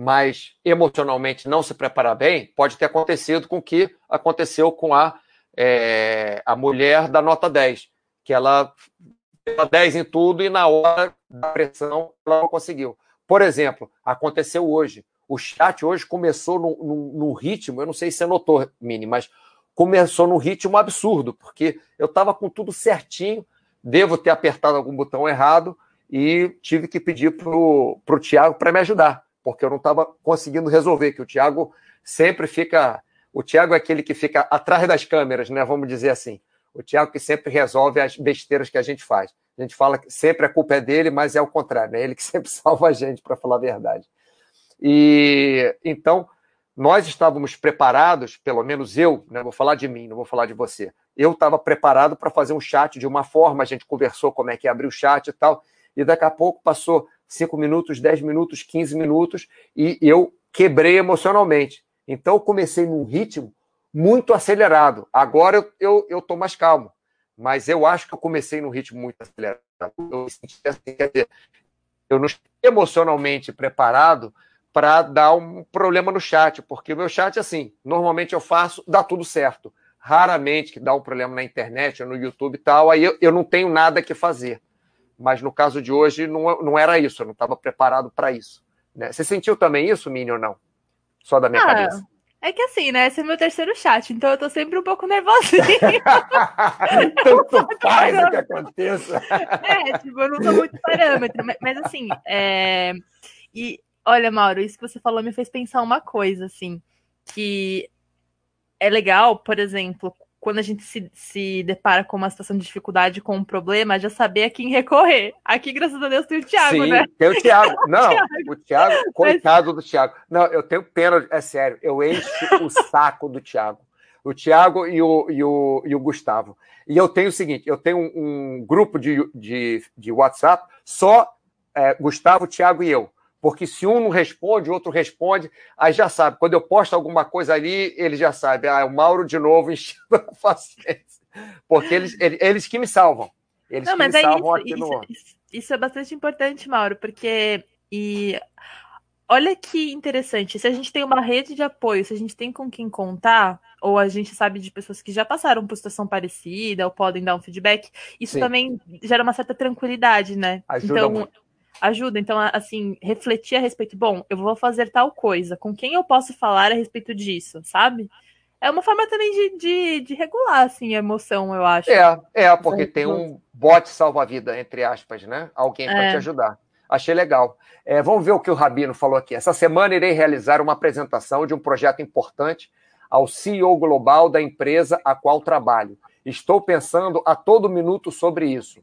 A: mas emocionalmente não se preparar bem, pode ter acontecido com o que aconteceu com a, é, a mulher da nota 10, que ela deu 10 em tudo e na hora da pressão ela não conseguiu. Por exemplo, aconteceu hoje. O chat hoje começou num, ritmo, eu não sei se você notou, Mini, mas começou num ritmo absurdo, porque eu estava com tudo certinho, devo ter apertado algum botão errado e tive que pedir para o Tiago para me ajudar porque eu não estava conseguindo resolver, que o Thiago sempre fica. O Thiago é aquele que fica atrás das câmeras, né? Vamos dizer assim. O Thiago que sempre resolve as besteiras que a gente faz. A gente fala que sempre a culpa é dele, mas é o contrário, né? Ele que sempre salva a gente, para falar a verdade. E então nós estávamos preparados, pelo menos eu, né? Vou falar de mim, não vou falar de você. Eu estava preparado para fazer um chat de uma forma, a gente conversou como é que ia abrir o chat e tal, e daqui a pouco passou 5 minutos, 10 minutos, 15 minutos, e eu quebrei emocionalmente. Então eu comecei num ritmo muito acelerado. Agora eu eu, eu mais calmo. Mas eu acho que eu comecei num ritmo muito acelerado. Eu senti assim, quer dizer, eu não estou emocionalmente preparado para dar um problema no chat, porque o meu chat, assim, normalmente eu faço, dá tudo certo. Raramente que dá um problema na internet ou no YouTube e tal, aí eu, eu não tenho nada que fazer mas no caso de hoje não, não era isso, eu não estava preparado para isso. Né? Você sentiu também isso, Mini, ou não? Só da minha ah, cabeça.
B: É que assim, né? Esse é meu terceiro chat, então eu tô sempre um pouco nervosinha.
A: Tanto faz o que aconteça.
B: É, tipo, eu não sou muito parâmetro, mas, mas assim, é... e olha, Mauro, isso que você falou me fez pensar uma coisa, assim, que é legal, por exemplo, quando a gente se, se depara com uma situação de dificuldade, com um problema, já saber a quem recorrer. Aqui, graças a Deus, tem o Thiago,
A: Sim,
B: né?
A: Tem o Thiago. Não, o Thiago, coitado do Thiago. Não, eu tenho pena, é sério, eu encho o saco do Thiago. O Thiago e o, e o, e o Gustavo. E eu tenho o seguinte: eu tenho um, um grupo de, de, de WhatsApp, só é, Gustavo, Thiago e eu. Porque se um não responde, o outro responde, aí já sabe. Quando eu posto alguma coisa ali, ele já sabe. Ah, é o Mauro de novo enchendo a paciência. Porque eles, eles que me salvam.
B: Eles Não, mas é isso, aqui isso, no... isso, isso é bastante importante, Mauro, porque e olha que interessante, se a gente tem uma rede de apoio, se a gente tem com quem contar, ou a gente sabe de pessoas que já passaram por situação parecida, ou podem dar um feedback, isso Sim. também gera uma certa tranquilidade, né?
A: Ajuda então, muito.
B: Ajuda. Então, assim, refletir a respeito, bom, eu vou fazer tal coisa, com quem eu posso falar a respeito disso, sabe? É uma forma também de, de, de regular, assim, a emoção, eu acho.
A: É, é, porque tem um bote salva-vida, entre aspas, né? Alguém para é. te ajudar. Achei legal. É, vamos ver o que o Rabino falou aqui. Essa semana irei realizar uma apresentação de um projeto importante ao CEO global da empresa a qual trabalho. Estou pensando a todo minuto sobre isso.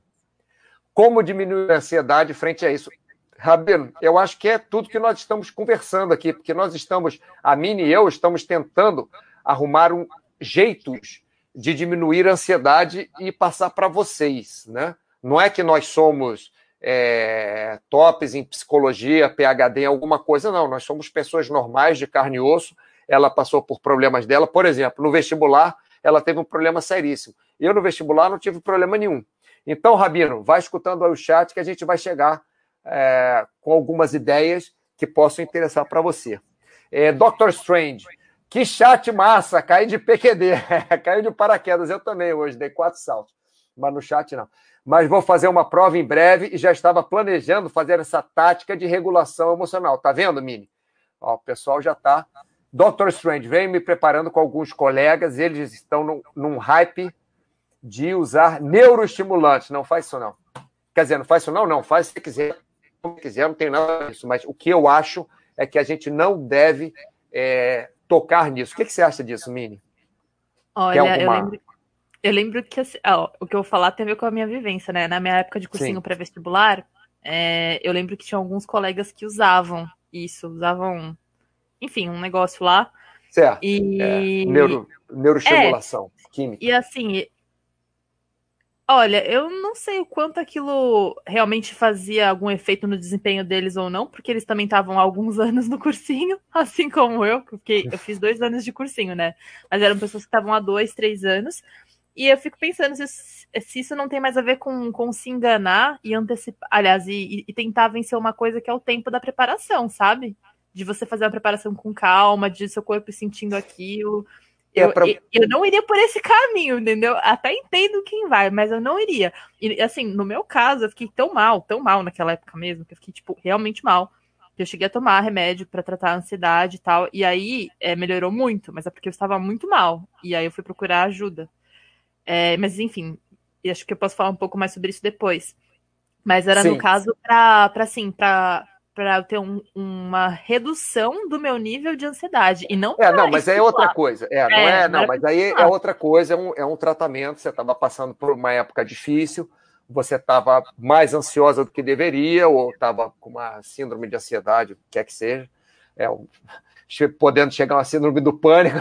A: Como diminuir a ansiedade frente a isso? Rabino, eu acho que é tudo que nós estamos conversando aqui, porque nós estamos, a Mini e eu, estamos tentando arrumar um, jeitos de diminuir a ansiedade e passar para vocês, né? Não é que nós somos é, tops em psicologia, PhD em alguma coisa, não. Nós somos pessoas normais, de carne e osso. Ela passou por problemas dela. Por exemplo, no vestibular, ela teve um problema seríssimo. Eu, no vestibular, não tive problema nenhum. Então, Rabino, vai escutando aí o chat que a gente vai chegar é, com algumas ideias que possam interessar para você. É, Doctor Strange, que chat massa, caí de PQD, caiu de paraquedas, eu também hoje, dei quatro saltos, mas no chat não. Mas vou fazer uma prova em breve e já estava planejando fazer essa tática de regulação emocional. Tá vendo, Mini? Ó, o pessoal já está. Dr. Strange, vem me preparando com alguns colegas, eles estão num, num hype de usar neuroestimulantes. Não faz isso, não. Quer dizer, não faz isso, não? Não, faz se quiser. Se quiser, não tem nada disso. Mas o que eu acho é que a gente não deve é, tocar nisso. O que, que você acha disso, Mini?
B: Olha, alguma... eu, lembro, eu lembro que assim, ó, o que eu vou falar tem a ver com a minha vivência, né? Na minha época de cursinho pré-vestibular, é, eu lembro que tinha alguns colegas que usavam isso, usavam, enfim, um negócio lá.
A: Certo. E... É, neuro, neuroestimulação, é, química.
B: E assim, Olha, eu não sei o quanto aquilo realmente fazia algum efeito no desempenho deles ou não, porque eles também estavam há alguns anos no cursinho, assim como eu, porque eu fiz dois anos de cursinho, né? Mas eram pessoas que estavam há dois, três anos. E eu fico pensando se, se isso não tem mais a ver com, com se enganar e antecipar, aliás, e, e tentar vencer uma coisa que é o tempo da preparação, sabe? De você fazer uma preparação com calma, de seu corpo sentindo aquilo. Eu, pra... eu não iria por esse caminho, entendeu? Até entendo quem vai, mas eu não iria. E assim, no meu caso, eu fiquei tão mal, tão mal naquela época mesmo, que eu fiquei, tipo, realmente mal. Eu cheguei a tomar remédio para tratar a ansiedade e tal. E aí é, melhorou muito, mas é porque eu estava muito mal. E aí eu fui procurar ajuda. É, mas enfim, acho que eu posso falar um pouco mais sobre isso depois. Mas era Sim. no caso para, assim, para para ter um, uma redução do meu nível de ansiedade e não
A: é não mas aí é outra coisa. É, não é, é não mas aí é outra coisa é um, é um tratamento você estava passando por uma época difícil você estava mais ansiosa do que deveria ou estava com uma síndrome de ansiedade o que quer que seja é podendo chegar a uma síndrome do pânico.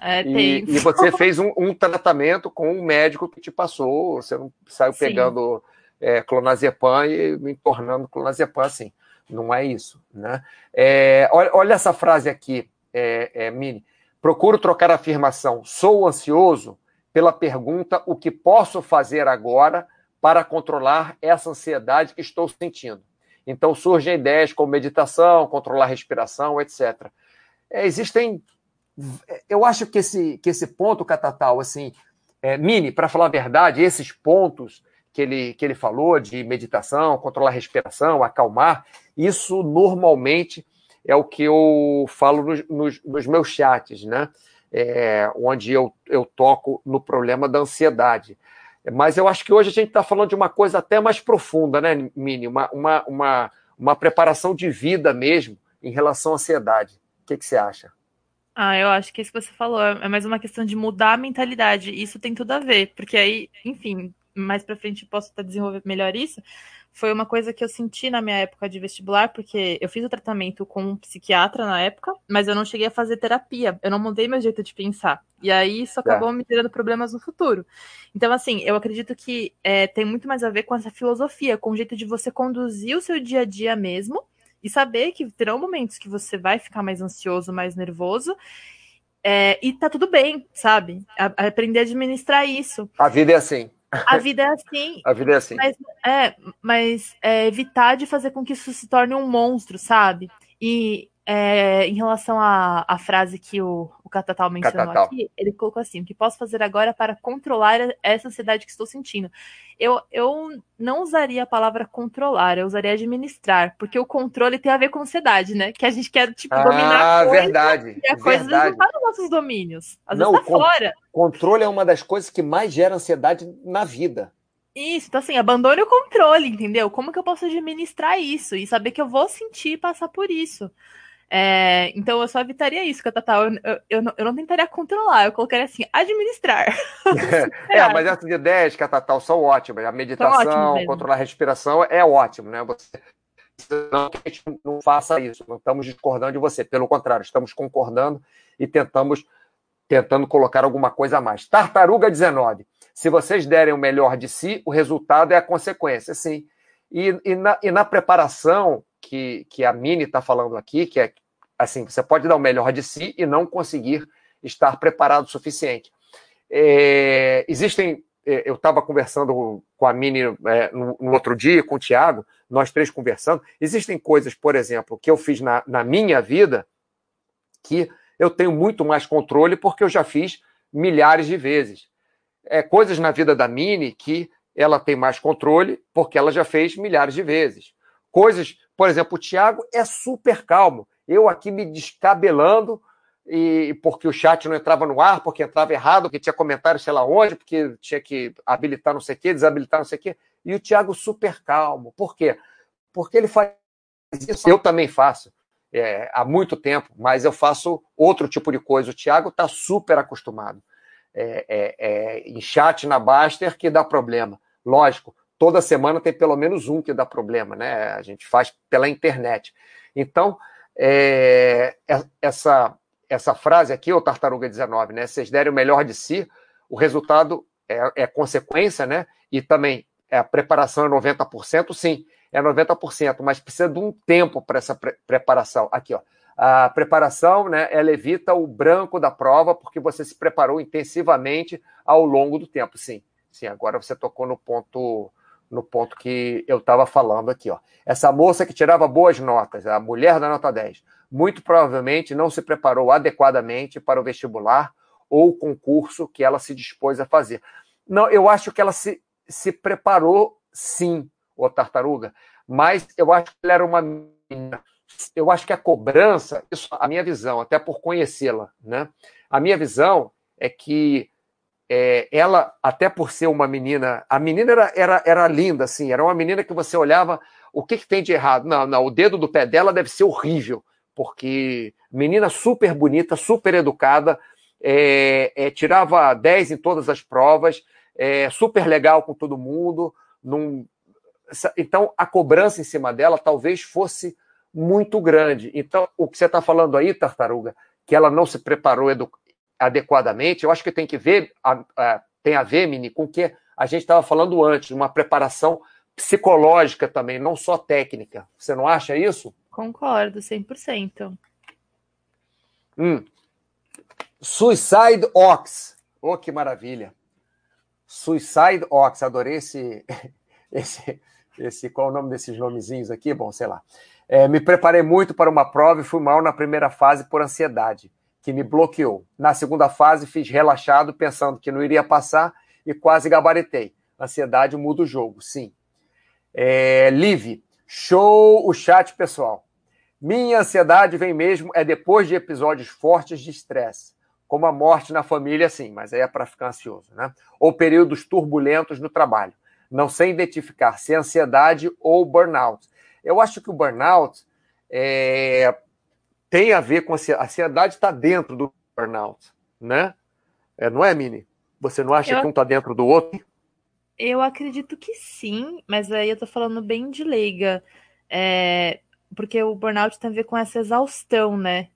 B: É,
A: e, e, você fez um, um, tratamento com um médico que te passou você não saiu pegando é, clonazepam e me tornando clonazepam assim não é isso. Né? É, olha, olha, essa frase aqui, é, é, Mini. Procuro trocar a afirmação sou ansioso pela pergunta o que posso fazer agora para controlar essa ansiedade que estou sentindo. Então surgem ideias como meditação, controlar a respiração, etc. É, existem. Eu acho que esse, que esse ponto, Catatal, assim, é, Mini, para falar a verdade, esses pontos que ele, que ele falou de meditação, controlar a respiração, acalmar, isso normalmente é o que eu falo nos, nos, nos meus chats, né? É, onde eu, eu toco no problema da ansiedade. Mas eu acho que hoje a gente está falando de uma coisa até mais profunda, né, Mini? Uma, uma, uma, uma preparação de vida mesmo em relação à ansiedade. O que, que você acha?
B: Ah, eu acho que isso que você falou é mais uma questão de mudar a mentalidade. Isso tem tudo a ver, porque aí, enfim, mais para frente posso estar desenvolvendo melhor isso, foi uma coisa que eu senti na minha época de vestibular, porque eu fiz o tratamento com um psiquiatra na época, mas eu não cheguei a fazer terapia, eu não mudei meu jeito de pensar. E aí isso acabou é. me gerando problemas no futuro. Então, assim, eu acredito que é, tem muito mais a ver com essa filosofia, com o jeito de você conduzir o seu dia a dia mesmo, e saber que terão momentos que você vai ficar mais ansioso, mais nervoso, é, e tá tudo bem, sabe? A aprender a administrar isso.
A: A vida é assim.
B: A vida é assim.
A: A vida é assim.
B: Mas, é, mas é, evitar de fazer com que isso se torne um monstro, sabe? E é, em relação à, à frase que o, o Catatal mencionou Catatal. aqui, ele colocou assim: o que posso fazer agora para controlar essa ansiedade que estou sentindo? Eu, eu não usaria a palavra controlar, eu usaria administrar, porque o controle tem a ver com ansiedade, né? Que a gente quer, tipo, ah, dominar
A: a coisa, verdade,
B: e a coisa não está nos nossos domínios. Às
A: não,
B: vezes tá fora.
A: Controle é uma das coisas que mais gera ansiedade na vida.
B: Isso, então assim, abandone o controle, entendeu? Como que eu posso administrar isso e saber que eu vou sentir e passar por isso? É, então eu só evitaria isso, que eu, eu, eu, não, eu não tentaria controlar, eu colocaria assim, administrar.
A: é, mas essas ideias que a Tatal são ótimas. A meditação, controlar a respiração é ótimo, né? Você não que a gente não faça isso, não estamos discordando de você, pelo contrário, estamos concordando e tentamos tentando colocar alguma coisa a mais. Tartaruga 19. Se vocês derem o melhor de si, o resultado é a consequência, sim. E, e, na, e na preparação que, que a Mini está falando aqui, que é assim, você pode dar o melhor de si e não conseguir estar preparado o suficiente. É, existem, é, eu estava conversando com a Mini é, no, no, outro dia, com o Tiago, nós três conversando. Existem coisas, por exemplo, que eu fiz na, na minha vida que eu tenho muito mais controle porque eu já fiz milhares de vezes. É, coisas na vida da Mini que ela tem mais controle porque ela já fez milhares de vezes. Coisas, por exemplo, o Thiago é super calmo. Eu aqui me descabelando e porque o chat não entrava no ar, porque entrava errado, porque tinha comentário sei lá onde, porque tinha que habilitar não sei o quê, desabilitar não sei o quê. E o Thiago super calmo. Por quê? Porque ele faz isso. Eu também faço. É, há muito tempo, mas eu faço outro tipo de coisa. O Thiago está super acostumado. É, é, é, em chat na Baster que dá problema. Lógico, toda semana tem pelo menos um que dá problema, né? A gente faz pela internet. Então, é, é essa, essa frase aqui, o Tartaruga 19, né? Vocês derem o melhor de si, o resultado é, é consequência, né? E também é, a preparação é 90%, sim, é 90%, mas precisa de um tempo para essa pre preparação. Aqui, ó. A preparação, né, ela evita o branco da prova porque você se preparou intensivamente ao longo do tempo. Sim, sim, agora você tocou no ponto no ponto que eu estava falando aqui. Ó. Essa moça que tirava boas notas, a mulher da nota 10, muito provavelmente não se preparou adequadamente para o vestibular ou o concurso que ela se dispôs a fazer. Não, eu acho que ela se, se preparou sim, o tartaruga, mas eu acho que ela era uma menina eu acho que a cobrança, isso a minha visão, até por conhecê-la, né? A minha visão é que é, ela, até por ser uma menina, a menina era, era, era linda, assim, era uma menina que você olhava, o que, que tem de errado? Não, não, o dedo do pé dela deve ser horrível, porque menina super bonita, super educada, é, é, tirava 10 em todas as provas, é, super legal com todo mundo. Num... Então, a cobrança em cima dela talvez fosse muito grande. Então, o que você está falando aí, Tartaruga, que ela não se preparou adequadamente, eu acho que tem que ver, a, a, tem a ver, Mini, com o que a gente estava falando antes, uma preparação psicológica também, não só técnica. Você não acha isso?
B: Concordo, 100%.
A: Hum. Suicide Ox. Oh, que maravilha. Suicide Ox, adorei esse, esse, esse. Qual é o nome desses nomezinhos aqui? Bom, sei lá. É, me preparei muito para uma prova e fui mal na primeira fase por ansiedade, que me bloqueou. Na segunda fase, fiz relaxado, pensando que não iria passar e quase gabaritei. Ansiedade muda o jogo, sim. É, Live, show o chat, pessoal. Minha ansiedade vem mesmo é depois de episódios fortes de estresse, como a morte na família, sim, mas aí é para ficar ansioso, né? Ou períodos turbulentos no trabalho. Não sei identificar se é ansiedade ou burnout eu acho que o burnout é, tem a ver com a ansiedade está dentro do burnout, né? É, não é, Mini? Você não acha eu... que um está dentro do outro?
B: Eu acredito que sim, mas aí eu tô falando bem de leiga. É, porque o burnout tem a ver com essa exaustão, né?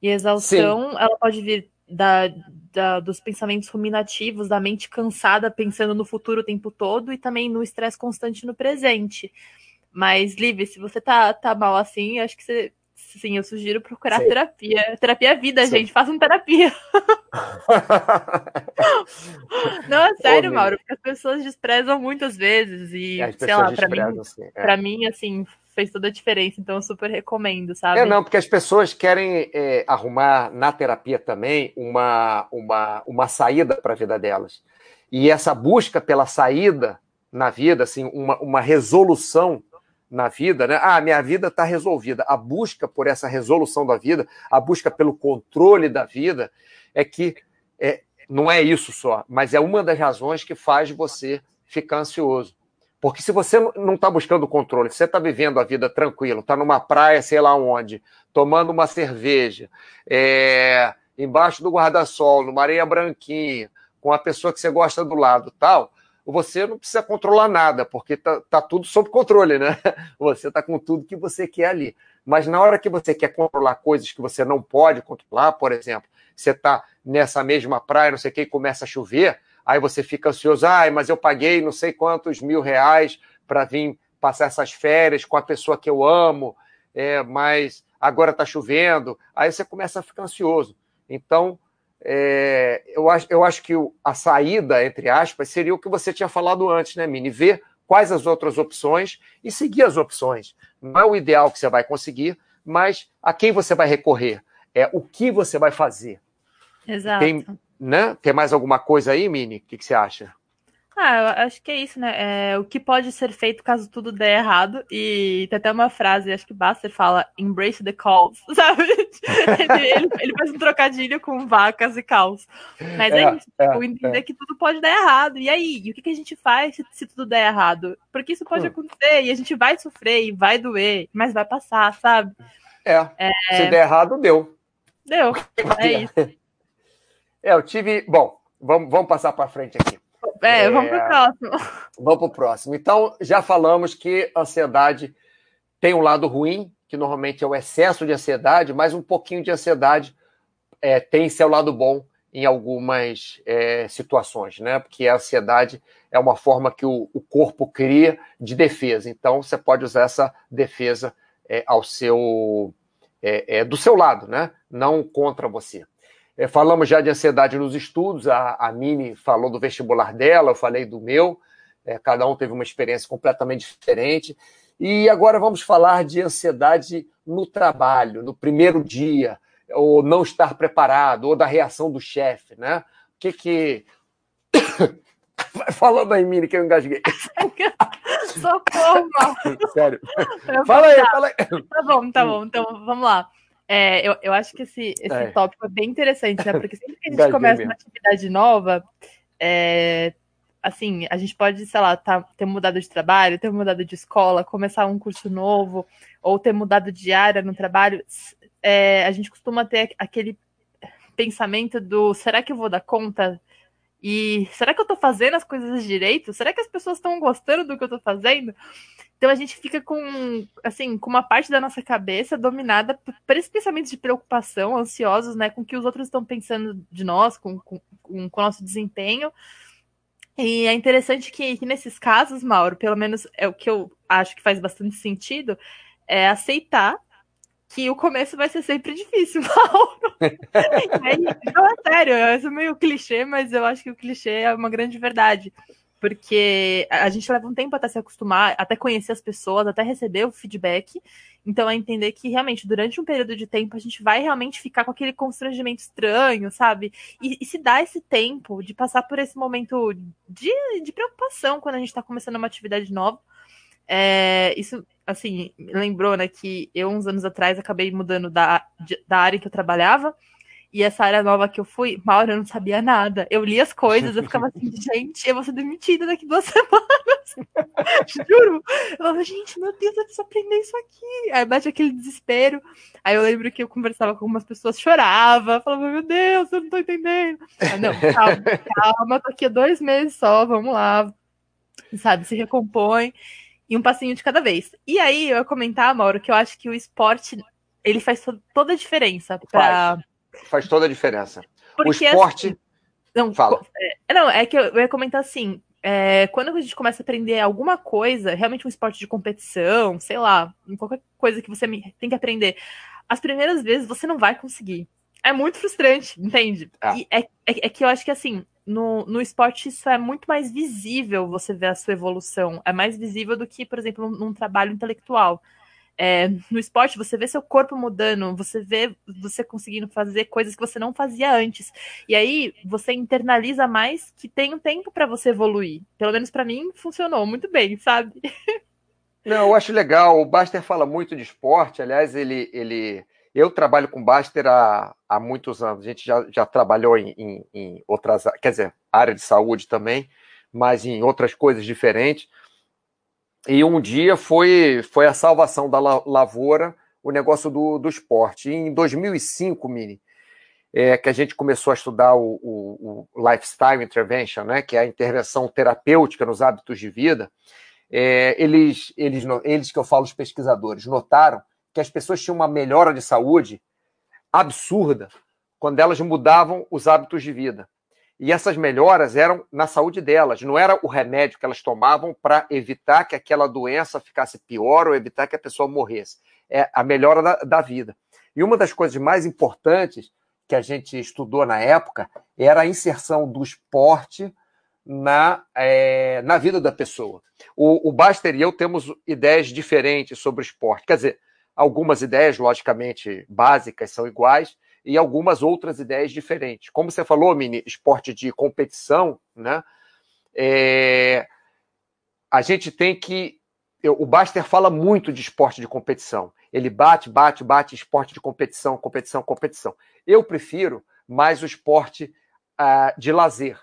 B: E a exaustão, sim. ela pode vir da, da, dos pensamentos ruminativos, da mente cansada, pensando no futuro o tempo todo, e também no estresse constante no presente. Mas, Liv, se você tá, tá mal assim, acho que você sim, eu sugiro procurar Sim. terapia. Terapia é vida, Sim. gente. Façam terapia. Não, é sério, Ô, Mauro, porque as pessoas desprezam muitas vezes. E, sei lá, pra mim, é. pra mim, assim, fez toda a diferença. Então, eu super recomendo, sabe?
A: É, não, porque as pessoas querem é, arrumar na terapia também uma, uma, uma saída para a vida delas. E essa busca pela saída na vida, assim, uma, uma resolução na vida, né? Ah, minha vida está resolvida. A busca por essa resolução da vida, a busca pelo controle da vida, é que é, não é isso só, mas é uma das razões que faz você ficar ansioso. Porque se você não está buscando controle, você está vivendo a vida tranquilo, está numa praia, sei lá onde, tomando uma cerveja, é, embaixo do guarda-sol, numa areia branquinha, com a pessoa que você gosta do lado, tal, você não precisa controlar nada, porque tá, tá tudo sob controle, né? Você tá com tudo que você quer ali. Mas na hora que você quer controlar coisas que você não pode controlar, por exemplo, você tá nessa mesma praia, não sei o que, e começa a chover, aí você fica ansioso, ai, mas eu paguei não sei quantos mil reais para vir passar essas férias com a pessoa que eu amo, é, mas agora está chovendo, aí você começa a ficar ansioso. Então, é, eu, acho, eu acho que a saída, entre aspas, seria o que você tinha falado antes, né, Mini? Ver quais as outras opções e seguir as opções. Não é o ideal que você vai conseguir, mas a quem você vai recorrer? É o que você vai fazer.
B: Exato.
A: Tem, né? Tem mais alguma coisa aí, Mini? O que, que você acha?
B: Ah, eu acho que é isso, né? É, o que pode ser feito caso tudo der errado. E tem até uma frase, acho que Buster fala, embrace the calls, sabe? ele, ele, ele, faz um trocadilho com vacas e caos. Mas é, é isso, é, tipo, entender é. que tudo pode dar errado. E aí, e o que, que a gente faz se, se tudo der errado? Porque isso pode hum. acontecer e a gente vai sofrer e vai doer, mas vai passar, sabe?
A: É. é. Se der errado, deu.
B: Deu. É isso.
A: É, eu tive. Bom, vamos, vamos passar para frente aqui.
B: É, vamos para o próximo.
A: Vamos para o próximo. Então, já falamos que ansiedade tem um lado ruim, que normalmente é o excesso de ansiedade, mas um pouquinho de ansiedade é, tem seu lado bom em algumas é, situações, né? Porque a ansiedade é uma forma que o, o, corpo cria de defesa. Então, você pode usar essa defesa é, ao seu é, é, do seu lado, né? Não contra você. É, falamos já de ansiedade nos estudos, a, a Mini falou do vestibular dela, eu falei do meu, é, cada um teve uma experiência completamente diferente. E agora vamos falar de ansiedade no trabalho, no primeiro dia, ou não estar preparado, ou da reação do chefe, né? O que que. Falando aí, Mini, que eu engasguei.
B: Socorro!
A: Sério. Fala aí, fala aí.
B: Tá bom, tá bom. Então, vamos lá. É, eu, eu acho que esse, esse é. tópico é bem interessante, né? Porque sempre que a gente começa uma atividade nova, é, assim, a gente pode, sei lá, tá, ter mudado de trabalho, ter mudado de escola, começar um curso novo, ou ter mudado de área no trabalho. É, a gente costuma ter aquele pensamento do será que eu vou dar conta? E será que eu tô fazendo as coisas direito? Será que as pessoas estão gostando do que eu tô fazendo? Então a gente fica com, assim, com uma parte da nossa cabeça dominada por esses pensamentos de preocupação, ansiosos, né, com o que os outros estão pensando de nós, com, com, com, o nosso desempenho. E é interessante que, que, nesses casos, Mauro, pelo menos é o que eu acho que faz bastante sentido, é aceitar que o começo vai ser sempre difícil, Mauro. aí, não, é sério, é meio clichê, mas eu acho que o clichê é uma grande verdade porque a gente leva um tempo até se acostumar, até conhecer as pessoas, até receber o feedback. Então, é entender que realmente, durante um período de tempo, a gente vai realmente ficar com aquele constrangimento estranho, sabe? E, e se dá esse tempo de passar por esse momento de, de preocupação quando a gente está começando uma atividade nova. É, isso, assim, lembrou, né, que eu, uns anos atrás, acabei mudando da, da área que eu trabalhava. E essa área nova que eu fui, Mauro, eu não sabia nada. Eu li as coisas, eu ficava assim, gente, eu vou ser demitida daqui duas semanas. Juro. Eu falava, gente, meu Deus, eu preciso aprender isso aqui. Aí bate aquele desespero. Aí eu lembro que eu conversava com algumas pessoas, chorava, falava, meu Deus, eu não tô entendendo. Mas, não, calma, calma, tô aqui há dois meses só, vamos lá. Sabe, se recompõe. E um passinho de cada vez. E aí, eu ia comentar, Mauro, que eu acho que o esporte, ele faz toda a diferença para
A: Faz toda a diferença. Porque, o esporte. Assim,
B: não, Fala. É, não, é que eu ia comentar assim. é, quando a gente começa a aprender alguma coisa, realmente um esporte de competição, sei lá, qualquer coisa que você tem que aprender, as primeiras vezes você não vai conseguir. É muito frustrante, entende? Ah. É, é, é, que eu acho que assim, no, no esporte isso é muito mais visível você ver a sua evolução. É mais visível do que, por exemplo, num, num trabalho intelectual. É, no esporte, você vê seu corpo mudando, você vê você conseguindo fazer coisas que você não fazia antes. E aí você internaliza mais que tem um tempo para você evoluir. Pelo menos para mim funcionou muito bem, sabe?
A: Não, eu acho legal. O Baster fala muito de esporte. Aliás, ele, ele eu trabalho com Baster há, há muitos anos. A gente já, já trabalhou em, em, em outras, quer dizer, área de saúde também, mas em outras coisas diferentes. E um dia foi, foi a salvação da lavoura, o negócio do, do esporte. E em 2005, Mini, é, que a gente começou a estudar o, o, o, Lifestyle Intervention, né, que é a intervenção terapêutica nos hábitos de vida, é, eles, eles, eles que eu falo, os pesquisadores, notaram que as pessoas tinham uma melhora de saúde absurda quando elas mudavam os hábitos de vida. E essas melhoras eram na saúde delas, não era o remédio que elas tomavam para evitar que aquela doença ficasse pior ou evitar que a pessoa morresse. É a melhora da, da vida. E uma das coisas mais importantes que a gente estudou na época era a inserção do esporte na, é, na vida da pessoa. O, o Baster e eu temos ideias diferentes sobre o esporte. Quer dizer, algumas ideias, logicamente, básicas são iguais, e algumas outras ideias diferentes. Como você falou, Mini, esporte de competição, né? É, a gente tem que. O Baster fala muito de esporte de competição. Ele bate, bate, bate, esporte de competição, competição, competição. Eu prefiro mais o esporte uh, de lazer.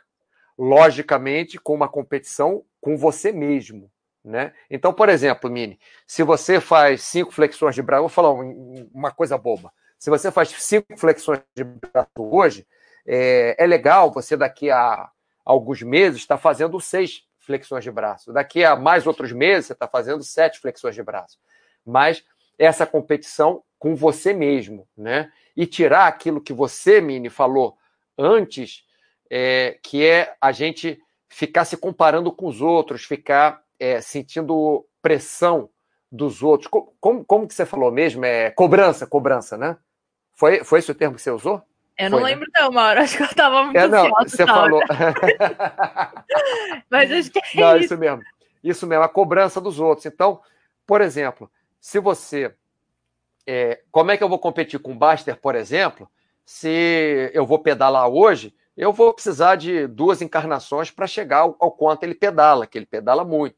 A: Logicamente, com uma competição com você mesmo. Né? Então, por exemplo, Mini, se você faz cinco flexões de braço, vou falar uma coisa boba. Se você faz cinco flexões de braço hoje, é, é legal você daqui a alguns meses estar tá fazendo seis flexões de braço. Daqui a mais outros meses você está fazendo sete flexões de braço. Mas essa competição com você mesmo, né? E tirar aquilo que você, Mini, falou antes, é, que é a gente ficar se comparando com os outros, ficar é, sentindo pressão dos outros. Como, como, como que você falou mesmo? É cobrança, cobrança, né? Foi, foi esse o termo que você usou?
B: Eu não foi, né? lembro, né? não, Mauro. Acho que eu estava muito
A: é, não, Você falou.
B: Mas acho que é
A: não,
B: isso.
A: isso mesmo. Isso mesmo, a cobrança dos outros. Então, por exemplo, se você. É, como é que eu vou competir com o Baster, por exemplo, se eu vou pedalar hoje, eu vou precisar de duas encarnações para chegar ao, ao, quanto ele pedala, que ele pedala muito.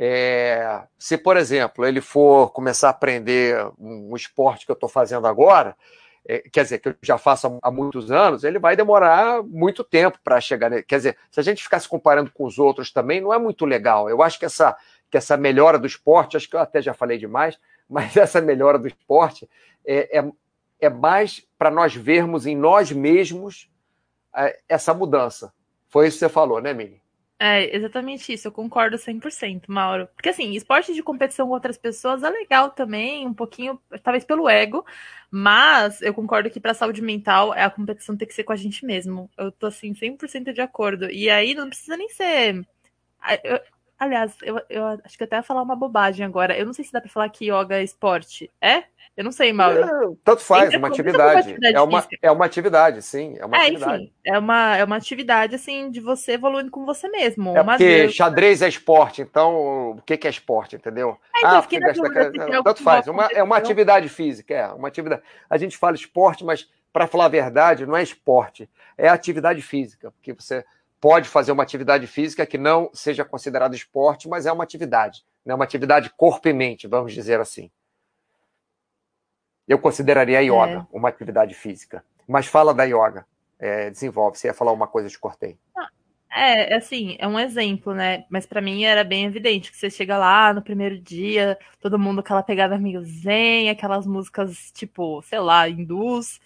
A: É, se, por exemplo, ele for começar a aprender um, esporte que eu estou fazendo agora, é, quer dizer, que eu já faço há, há muitos anos, ele vai demorar muito tempo para chegar. Nele. Quer dizer, se a gente ficar se comparando com os outros também, não é muito legal. Eu acho que essa, que essa melhora do esporte, acho que eu até já falei demais, mas essa melhora do esporte é, é, é mais para nós vermos em nós mesmos é, essa mudança. Foi isso que você falou, né, Mini?
B: É, exatamente isso, eu concordo 100%, Mauro. Porque, assim, esporte de competição com outras pessoas é legal também, um pouquinho, talvez pelo ego, mas eu concordo que para saúde mental a competição tem que ser com a gente mesmo. Eu tô, assim, 100% de acordo. E aí não precisa nem ser. Aliás, eu, eu acho que até ia falar uma bobagem agora. Eu não sei se dá para falar que yoga é esporte. É? Eu não sei, Mauro. É,
A: tanto faz, uma atividade. é, uma, é uma atividade, sim. É uma é, atividade. Enfim,
B: é uma, é uma atividade, assim, de você evoluindo com você mesmo.
A: É porque vez... xadrez é esporte, então o que, que é esporte, entendeu? É, então, ah, porque dúvida, tanto faz. Uma, é uma atividade física, é uma atividade. A gente fala esporte, mas para falar a verdade, não é esporte, é atividade física, porque você pode fazer uma atividade física que não seja considerada esporte, mas é uma atividade, né? uma atividade corpo e mente, vamos dizer assim. Eu consideraria a yoga é. uma atividade física. Mas fala da yoga. É, desenvolve. Você ia falar uma coisa, eu te cortei.
B: Ah, é, assim, é um exemplo, né? Mas para mim era bem evidente que você chega lá no primeiro dia, todo mundo aquela pegada meio zen, aquelas músicas tipo, sei lá, hindus.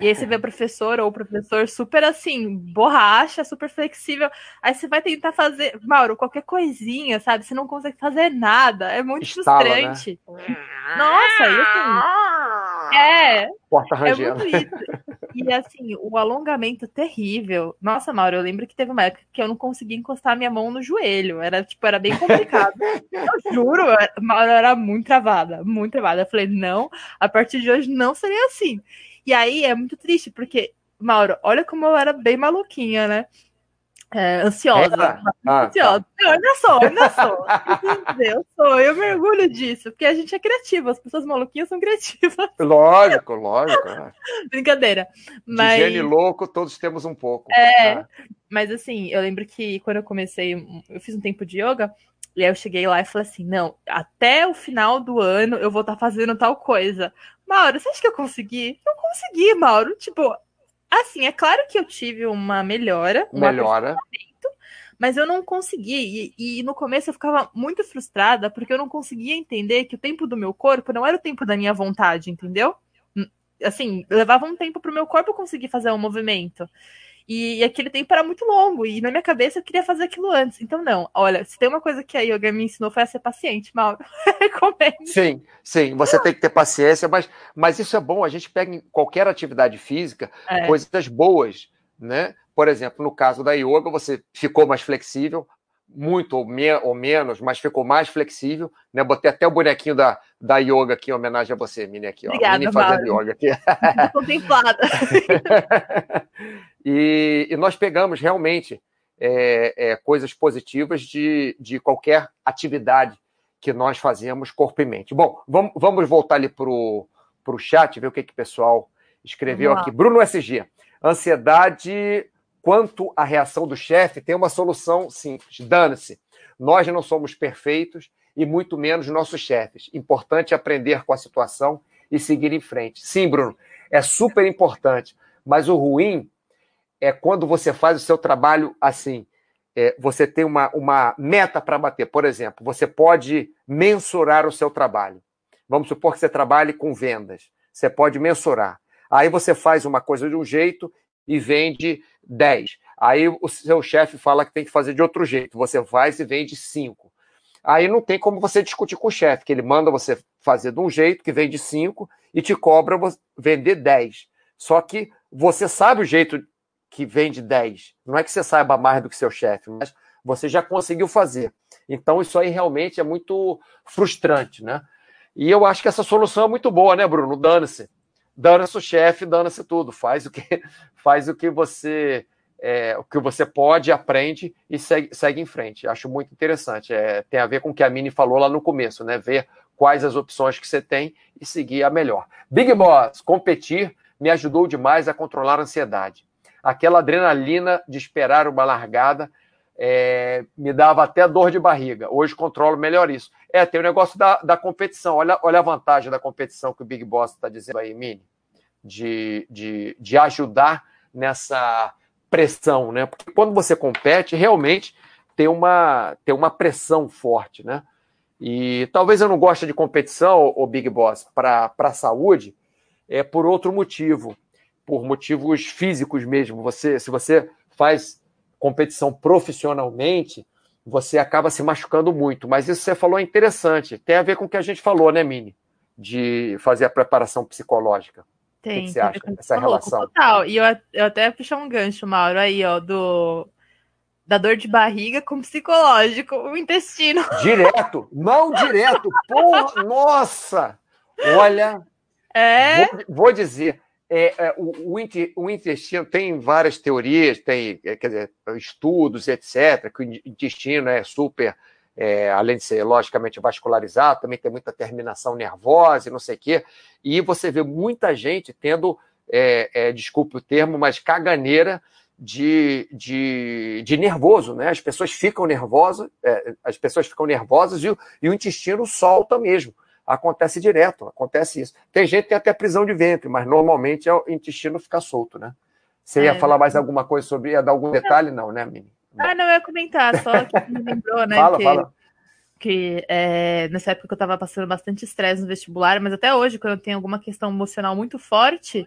B: E aí você vê o professor ou o professor super assim, borracha, super flexível. Aí você vai tentar fazer, Mauro, qualquer coisinha, sabe? Você não consegue fazer nada. É muito Estala, frustrante. Né? Nossa, e assim. É.
A: Porta rangendo. É
B: muito isso. E assim, o alongamento terrível. Nossa, Mauro, eu lembro que teve uma época que eu não conseguia encostar a minha mão no joelho. Era, tipo, era bem complicado. eu juro, Mauro era muito travada, muito travada. Eu falei, não, a partir de hoje não seria assim. E aí é muito triste, porque, Mauro, olha como eu era bem maluquinha, né? É, ansiosa. É, ah, ansiosa. Tá. ainda sou, ainda sou. eu sou, eu mergulho disso, porque a gente é criativa, as pessoas maluquinhas são criativas.
A: Lógico, lógico. É.
B: Brincadeira. Mas...
A: De gene louco, todos temos um pouco.
B: É, ah. mas assim, eu lembro que quando eu comecei, eu fiz um tempo de yoga, e aí eu cheguei lá e falei assim: não, até o final do ano eu vou estar tá fazendo tal coisa. Mauro, você acha que eu consegui? Eu consegui, Mauro. Tipo, Assim, é claro que eu tive uma melhora.
A: Melhora.
B: Mas eu não consegui. E, e, no começo eu ficava muito frustrada porque eu não conseguia entender que o tempo do meu corpo não era o tempo da minha vontade, entendeu? Assim, levava um tempo para o meu corpo conseguir fazer um movimento. E, e, aquele tempo era muito longo, e na minha cabeça eu queria fazer aquilo antes. Então, não, olha, se tem uma coisa que a yoga me ensinou foi a ser paciente, Mauro. Recomendo.
A: Sim, sim, você tem que ter paciência, mas, mas isso é bom. A gente pega em qualquer atividade física é. coisas boas, né? Por exemplo, no caso da yoga, você ficou mais flexível, muito ou, me, ou, menos, mas ficou mais flexível, né? Botei até o bonequinho da, da yoga aqui em homenagem a você, Mini, aqui, ó.
B: Obrigada,
A: Mini
B: fazendo Mauro. yoga aqui. Contemplada.
A: E, e nós pegamos realmente é, é, coisas positivas de, de qualquer atividade que nós fazemos corpo e mente. Bom, vamos, vamos voltar ali para o chat, ver o que, que o pessoal escreveu aqui. Bruno SG. Ansiedade quanto à reação do chefe tem uma solução simples. Dane-se. Nós não somos perfeitos e muito menos nossos chefes. Importante aprender com a situação e seguir em frente. Sim, Bruno, é super importante. Mas o ruim é quando você faz o seu trabalho assim. É, você tem uma, uma meta para bater. Por exemplo, você pode mensurar o seu trabalho. Vamos supor que você trabalhe com vendas. Você pode mensurar. Aí você faz uma coisa de um jeito e vende 10. Aí o seu chefe fala que tem que fazer de outro jeito. Você faz e vende 5. Aí não tem como você discutir com o chefe, que ele manda você fazer de um jeito que vende 5 e te cobra vender 10. Só que você sabe o jeito que vende 10. Não é que você saiba mais do que seu chefe, mas você já conseguiu fazer. Então, isso aí realmente é muito frustrante, né? E eu acho que essa solução é muito boa, né, Bruno? Dane-se. Dane-se o chefe, dane-se tudo. Faz o que, faz o que você é, o que você pode, aprende e segue, segue em frente. Acho muito interessante. É, tem a ver com o que a Mini falou lá no começo, né? Ver quais as opções que você tem e seguir a melhor. Big Boss, competir me ajudou demais a controlar a ansiedade aquela adrenalina de esperar uma largada é, me dava até dor de barriga. Hoje controlo melhor isso. É, tem o negócio da, da competição. Olha, olha a vantagem da competição que o Big Boss está dizendo aí, Mini, de, de, de ajudar nessa pressão, né? Porque quando você compete, realmente tem uma, tem uma pressão forte, né? E talvez eu não goste de competição, o Big Boss, para a saúde, é por outro motivo por motivos físicos mesmo. Você, se você faz competição profissionalmente, você acaba se machucando muito. Mas isso que você falou é interessante. Tem a ver com o que a gente falou, né, Mini? De fazer a preparação psicológica.
B: Tem. O
A: que, você acha dessa relação?
B: Total. E eu, eu até puxar um gancho, Mauro, aí, ó, do da dor de barriga com psicológico, o intestino.
A: Direto, não direto. Porra, nossa! Olha,
B: é?
A: Vou, vou, dizer, é, é, o, o, intestino tem várias teorias, tem é, dizer, estudos, etc., que o intestino é super, é, além de ser logicamente vascularizado, também tem muita terminação nervosa e não sei o quê. E você vê muita gente tendo, é, é, desculpe o termo, mas caganeira de, de, de nervoso, né? As pessoas ficam nervosas, as pessoas ficam nervosas e e o intestino solta mesmo acontece direto, acontece isso. Tem gente que tem até prisão de ventre, mas normalmente é o intestino fica solto, né? Você ia é, falar mais alguma coisa sobre, ia dar algum detalhe? Não, né, Mini?
B: Ah, não, eu ia comentar, só que me lembrou, né?
A: fala,
B: que,
A: fala.
B: Que é, nessa época eu estava passando bastante estresse no vestibular, mas até hoje, quando eu tenho alguma questão emocional muito forte,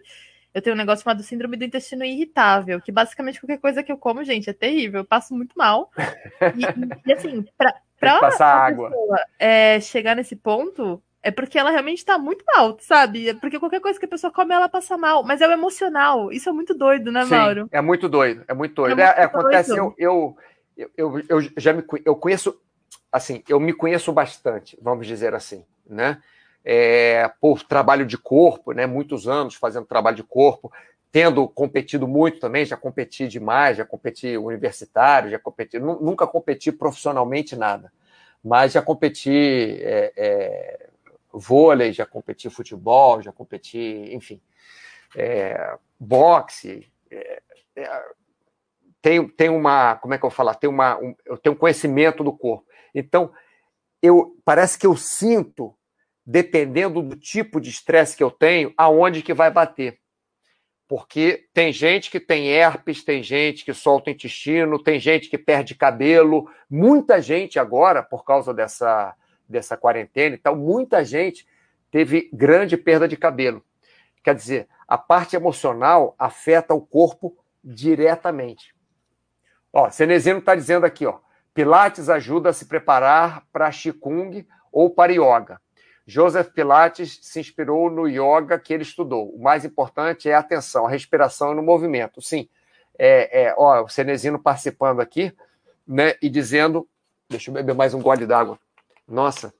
B: eu tenho um negócio chamado síndrome do intestino irritável, que basicamente qualquer coisa que eu como, gente, é terrível, eu passo muito mal. E, e assim, pra, pra
A: passar água.
B: Pessoa, é, chegar nesse ponto, é porque ela realmente tá muito mal, sabe? É porque qualquer coisa que a pessoa come, ela passa mal. Mas é o emocional. Isso é muito doido, né, Sim, Mauro?
A: É muito doido, é muito doido. É, é muito é, acontece, doido. Eu, eu, eu, eu, já me eu conheço, assim, eu me conheço bastante, vamos dizer assim, né? É, por trabalho de corpo, né? Muitos anos fazendo trabalho de corpo, tendo competido muito também, já competi demais, já competi universitário, já competi, nunca competi profissionalmente nada, mas já competi é, é, vôlei, já competi futebol, já competi, enfim, é, boxe. É, é, tem, tem uma, como é que eu vou falar? Tem uma, um, eu tenho conhecimento do corpo. Então, eu parece que eu sinto, dependendo do tipo de estresse que eu tenho, aonde que vai bater. Porque tem gente que tem herpes, tem gente que solta intestino, tem gente que perde cabelo. Muita gente agora, por causa dessa, dessa quarentena e tal, muita gente teve grande perda de cabelo. Quer dizer, a parte emocional afeta o corpo diretamente. Ó, Cenezino está dizendo aqui, ó, Pilates ajuda a se preparar para Qigong ou para Yoga. Joseph Pilates se inspirou no yoga que ele estudou. O mais importante é a atenção, a respiração e no movimento. Sim, é, é, ó, o Cenezino participando aqui, né, e dizendo, deixa eu beber mais um gole d'água. Nossa.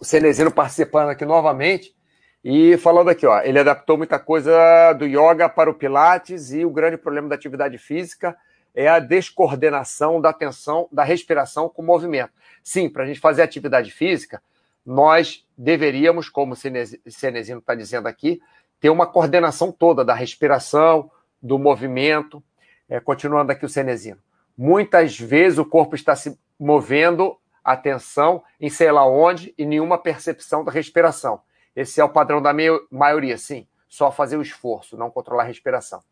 A: O Cenezino participando aqui novamente e falando aqui, ó, ele adaptou muita coisa do yoga para o Pilates e o grande problema da atividade física é a descoordenação da atenção, da respiração com o movimento. Sim, para a gente fazer atividade física, nós deveríamos, como o Cenezino está dizendo aqui, ter uma coordenação toda da respiração, do movimento. É, continuando aqui o Cenezino. Muitas vezes o corpo está se movendo atenção em sei lá onde e nenhuma percepção da respiração. Esse é o padrão da maioria, sim. Só fazer o esforço, não controlar a respiração.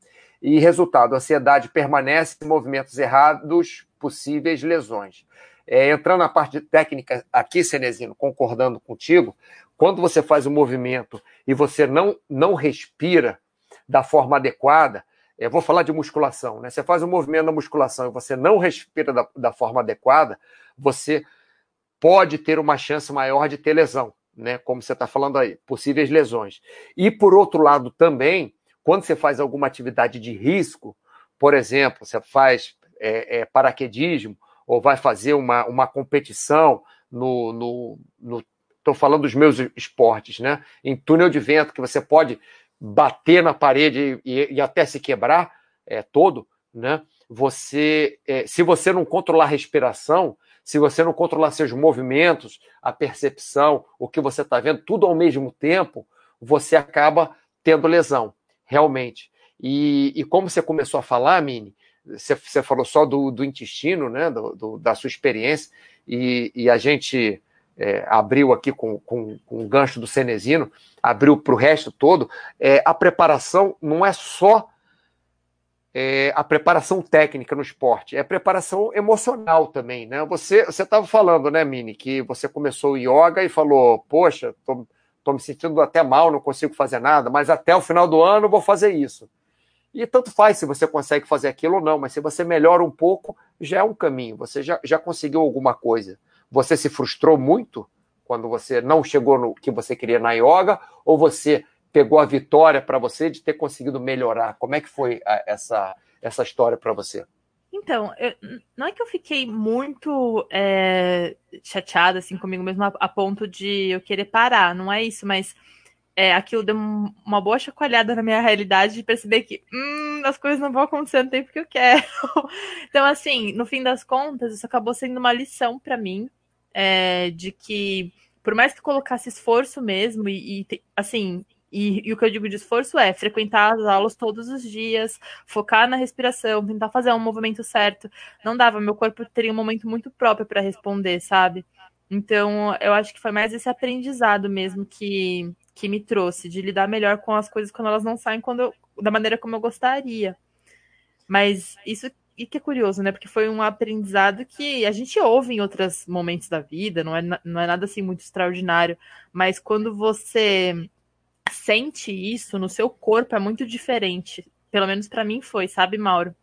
A: E resultado, a ansiedade permanece em movimentos errados, possíveis lesões. É, entrando na parte técnica aqui, Cenezino, concordando contigo, quando você faz um movimento e você não, não respira da forma adequada, eu vou falar de musculação, né? Você faz um movimento na musculação e você não respira da, da forma adequada, você pode ter uma chance maior de ter lesão, né? Como você está falando aí, possíveis lesões. E por outro lado também, quando você faz alguma atividade de risco, por exemplo, você faz é, é, paraquedismo ou vai fazer uma, uma competição no, no, no estou falando dos meus esportes, né? Em túnel de vento que você pode bater na parede e, e até se quebrar é, todo, né? Você, é, se você não controlar a respiração, se você não controlar seus movimentos, a percepção, o que você está vendo, tudo ao mesmo tempo, você acaba tendo lesão, realmente. E, e como você começou a falar, Mini, você, você falou só do, do intestino, né, do, do, da sua experiência, e, e a gente é, abriu aqui com, com, com o gancho do Cenezino, abriu para o resto todo, é, a preparação não é só é, a preparação técnica no esporte, é a preparação emocional também, né? Você estava falando, né, Mini, que você começou o yoga e falou, poxa, tô, tô me sentindo até mal, não consigo fazer nada, mas até o final do ano vou fazer isso. E tanto faz se você consegue fazer aquilo ou não, mas se você melhora um pouco, já é um caminho, você já, já conseguiu alguma coisa. Você se frustrou muito quando você não chegou no que você queria na yoga? Ou você pegou a vitória para você de ter conseguido melhorar? Como é que foi a, essa, essa história para você?
B: Então, eu, não é que eu fiquei muito é, chateada assim comigo mesmo a, a, ponto de eu querer parar, não é isso, mas é, aquilo deu uma boa chacoalhada na minha realidade de perceber que hum, as coisas não vão acontecer no tempo que eu quero. então, assim, no fim das contas, isso acabou sendo uma lição para mim é, de que, por mais que colocasse esforço mesmo, e, e assim, e, e, o que eu digo de esforço é frequentar as aulas todos os dias, focar na respiração, tentar fazer um movimento certo. Não dava, meu corpo teria um momento muito próprio para responder, sabe? Então, eu acho que foi mais esse aprendizado mesmo que, que me trouxe, de lidar melhor com as coisas quando elas não saem quando eu, da maneira como eu gostaria. Mas isso e que é curioso, né? Porque foi um aprendizado que a gente ouve em outros momentos da vida, não é, não é nada assim muito extraordinário, mas quando você sente isso no seu corpo é muito diferente. Pelo menos para mim foi, sabe, Mauro?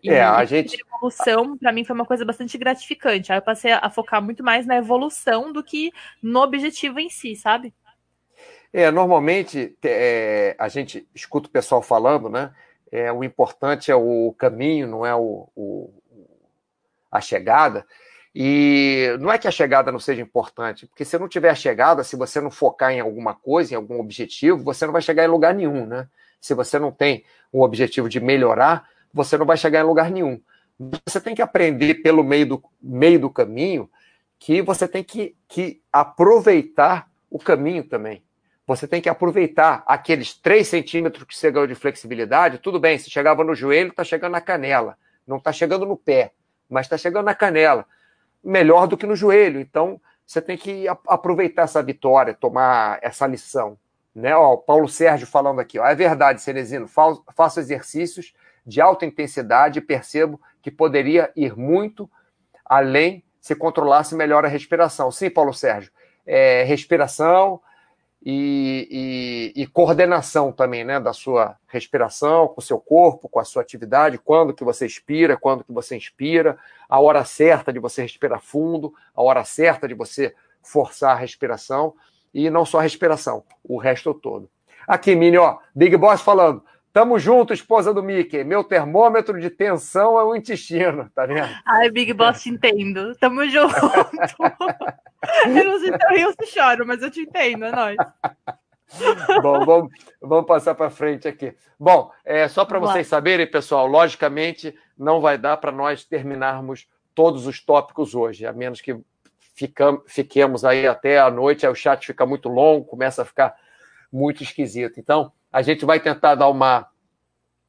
B: E é, a gente. A evolução, para mim, foi uma coisa bastante gratificante. Aí eu passei a focar muito mais na evolução do que no objetivo em si, sabe?
A: É, normalmente é, a gente escuta o pessoal falando, né? É, o importante é o caminho, não é o, o, a chegada. E não é que a chegada não seja importante, porque se não tiver a chegada, se você não focar em alguma coisa, em algum objetivo, você não vai chegar em lugar nenhum, né? Se você não tem o objetivo de melhorar, você não vai chegar em lugar nenhum. Você tem que aprender pelo meio do, meio do caminho que você tem que, que aproveitar o caminho também. Você tem que aproveitar aqueles 3 centímetros que você ganhou de flexibilidade. Tudo bem, se chegava no joelho, está chegando na canela. Não está chegando no pé, mas está chegando na canela melhor do que no joelho. Então, você tem que aproveitar essa vitória, tomar essa lição. Né? Ó, o Paulo Sérgio falando aqui, ó, é verdade, Cenezino, faço exercícios de alta intensidade e percebo que poderia ir muito além se controlasse melhor a respiração. Sim, Paulo Sérgio, é, respiração, e, e, e, coordenação também, né, da sua respiração, com o seu corpo, com a sua atividade, quando que você expira, quando que você inspira, a hora certa de você respirar fundo, a hora certa de você forçar a respiração, e não só a respiração, o resto todo. Aqui, Mini, ó, Big Boss falando, Tamo junto, esposa do Mickey. Meu termômetro de tensão é o intestino, tá vendo?
B: Ai, Big Boss, te entendo. Tamo junto. eu não sei se eu rio ou se choro, mas eu te entendo, é nóis.
A: Bom, vamos, vamos passar para frente aqui. Bom, é, só para vocês saberem, pessoal, logicamente não vai dar para nós terminarmos todos os tópicos hoje, a menos que ficam, fiquemos aí até a noite, aí o chat fica muito longo, começa a ficar muito esquisito. Então, a gente vai tentar dar uma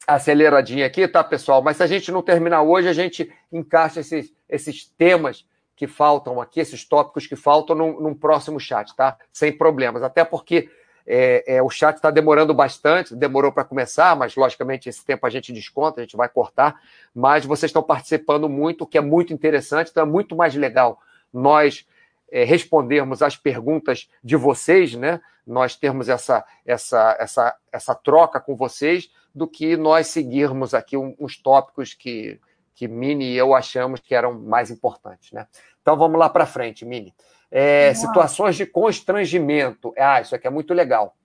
A: aceleradinha aqui, tá, pessoal? Mas se a gente não terminar hoje, a gente encaixa esses, esses temas que faltam aqui, esses tópicos que faltam num, num próximo chat, tá? Sem problemas. Até porque é, é, o chat está demorando bastante, demorou para começar, mas logicamente esse tempo a gente desconta, a gente vai cortar. Mas vocês estão participando muito, o que é muito interessante, então é muito mais legal nós é, respondermos às perguntas de vocês, né? Nós termos essa, essa, essa, essa troca com vocês, do que nós seguirmos aqui uns tópicos que, que Mini e eu achamos que eram mais importantes, né? Então vamos lá para frente, Mini. É, situações de constrangimento. Ah, isso aqui é muito legal.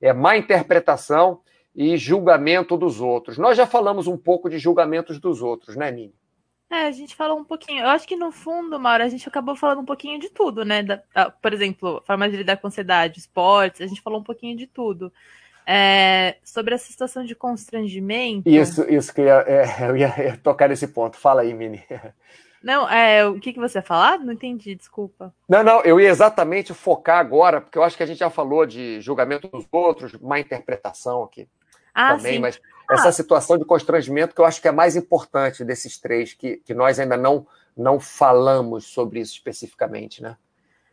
A: É má interpretação e julgamento dos outros. Nós já falamos um pouco de julgamentos dos outros, né, Mini?
B: É, a gente falou um pouquinho. Eu acho que no fundo, Mauro, a gente acabou falando um pouquinho de tudo, né? Da, por exemplo, forma de lidar com ansiedade, esportes, a gente falou um pouquinho de tudo. É, sobre essa situação de constrangimento.
A: Isso, isso que eu ia, é, eu ia tocar nesse ponto. Fala aí, Mini.
B: Não, é, o que, que você ia falar? Não entendi, desculpa.
A: Não, não, eu ia exatamente focar agora, porque eu acho que a gente já falou de julgamento dos outros, má interpretação aqui ah, também, sim. mas essa ah. situação de constrangimento que eu acho que é mais importante desses três, que, que nós ainda não, não falamos sobre isso especificamente, né?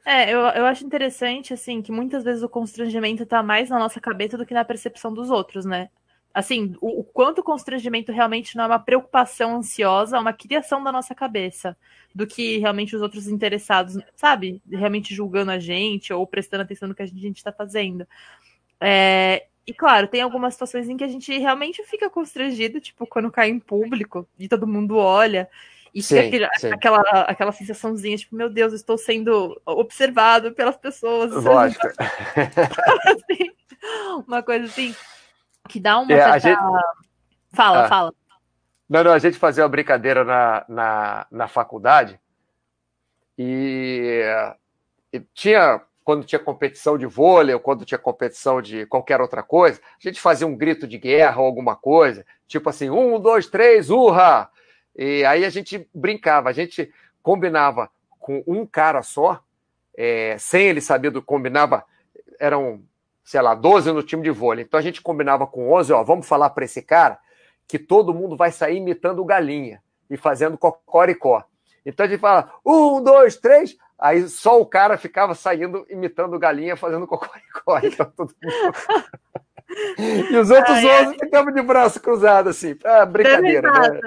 B: É, eu, eu acho interessante, assim, que muitas vezes o constrangimento está mais na nossa cabeça do que na percepção dos outros, né? Assim, o, o, quanto o constrangimento realmente não é uma preocupação ansiosa, é uma criação da nossa cabeça, do que realmente os outros interessados, sabe? Realmente julgando a gente ou prestando atenção no que a gente está fazendo. É, e claro, tem algumas situações em que a gente realmente fica constrangido, tipo quando cai em público e todo mundo olha. E sim, aquele. Aquela, aquela sensaçãozinha, tipo, meu Deus, estou sendo observado pelas pessoas.
A: Lógico.
B: assim, uma coisa assim, que dá uma é, certa... gente... Fala, ah. fala.
A: Não, não, a gente fazia uma brincadeira na, na, na faculdade e, e tinha quando tinha competição de vôlei ou quando tinha competição de qualquer outra coisa, a gente fazia um grito de guerra ou alguma coisa, tipo assim, um, dois, três, urra! E aí a gente brincava, a gente combinava com um cara só, é, sem ele saber do combinava, eram, sei lá, 12 no time de vôlei. Então a gente combinava com 11, ó, vamos falar para esse cara que todo mundo vai sair imitando galinha e fazendo cocoricó. Então a gente fala, um, dois, três, Aí só o cara ficava saindo imitando galinha, fazendo cocoricó. Então, todo mundo... e os outros 11 é. ficavam de braço cruzado, assim, pra brincadeira, né?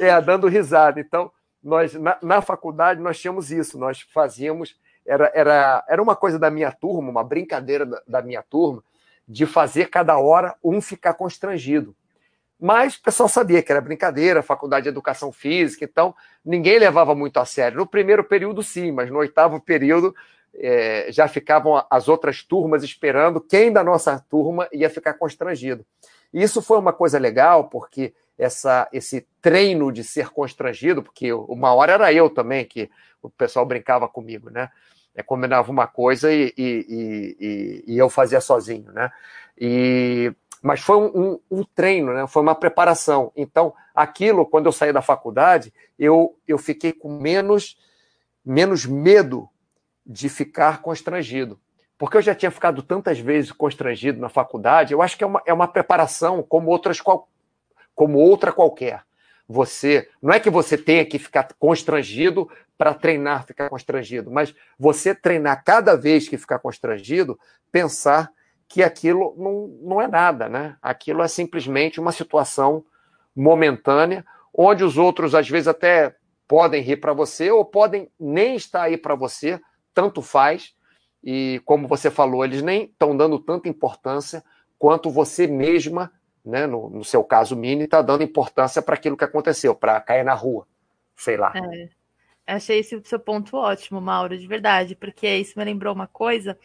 A: É, dando risada. Então, nós, na, na, faculdade, nós tínhamos isso, nós fazíamos, era, era, era uma coisa da minha turma, uma brincadeira da, da minha turma, de fazer cada hora um ficar constrangido. Mas o pessoal sabia que era brincadeira, faculdade de educação física, então ninguém levava muito a sério. No primeiro período, sim, mas no oitavo período é, já ficavam as outras turmas esperando quem da nossa turma ia ficar constrangido. E isso foi uma coisa legal, porque essa, esse treino de ser constrangido, porque uma hora era eu também, que o pessoal brincava comigo, né? É, combinava uma coisa e, e, e, e eu fazia sozinho, né? E, mas foi um, um, um, treino, né? Foi uma preparação. Então, aquilo, quando eu saí da faculdade, eu, eu fiquei com menos, menos medo de ficar constrangido. Porque eu já tinha ficado tantas vezes constrangido na faculdade, eu acho que é uma, é uma preparação como outras como outra qualquer. Você não é que você tenha que ficar constrangido para treinar ficar constrangido, mas você treinar cada vez que ficar constrangido, pensar que aquilo não, não é nada, né? Aquilo é simplesmente uma situação momentânea, onde os outros às vezes até podem rir para você ou podem nem estar aí para você, tanto faz. E como você falou, eles nem estão dando tanta importância quanto você mesma, né, no, no seu caso Mini, está dando importância para aquilo que aconteceu, para cair na rua, sei lá.
B: É, achei esse seu ponto ótimo, Mauro, de verdade, porque isso me lembrou uma coisa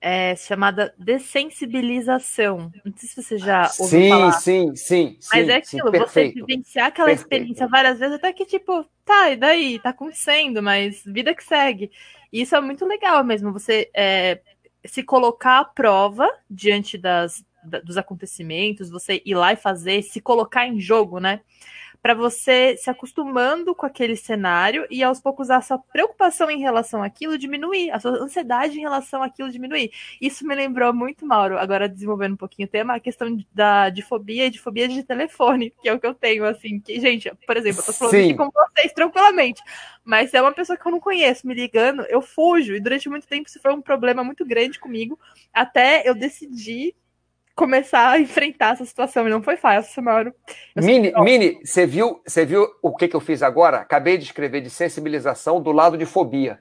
B: é, chamada dessensibilização. Não sei se você já ouviu
A: sim,
B: falar.
A: Sim, sim, sim.
B: Mas é aquilo, sim, você vivenciar aquela perfeito. experiência várias vezes, até que tipo, tá, e daí? Tá acontecendo, mas vida que segue. E isso é muito legal mesmo, você é, se colocar à prova diante das, da, dos acontecimentos, você ir lá e fazer, se colocar em jogo, né? Para você se acostumando com aquele cenário e aos poucos a sua preocupação em relação àquilo diminuir, a sua ansiedade em relação àquilo diminuir. Isso me lembrou muito, Mauro, agora desenvolvendo um pouquinho o tema, a questão da, de fobia e de fobia de telefone, que é o que eu tenho, assim, que, gente, por exemplo, eu tô falando Sim. aqui com vocês tranquilamente, mas se é uma pessoa que eu não conheço me ligando, eu fujo, e durante muito tempo isso foi um problema muito grande comigo, até eu decidi começar a enfrentar essa situação. E não foi fácil, Mauro.
A: Mini, Mini, você viu, você viu o que, que eu fiz agora? Acabei de escrever de sensibilização do lado de fobia.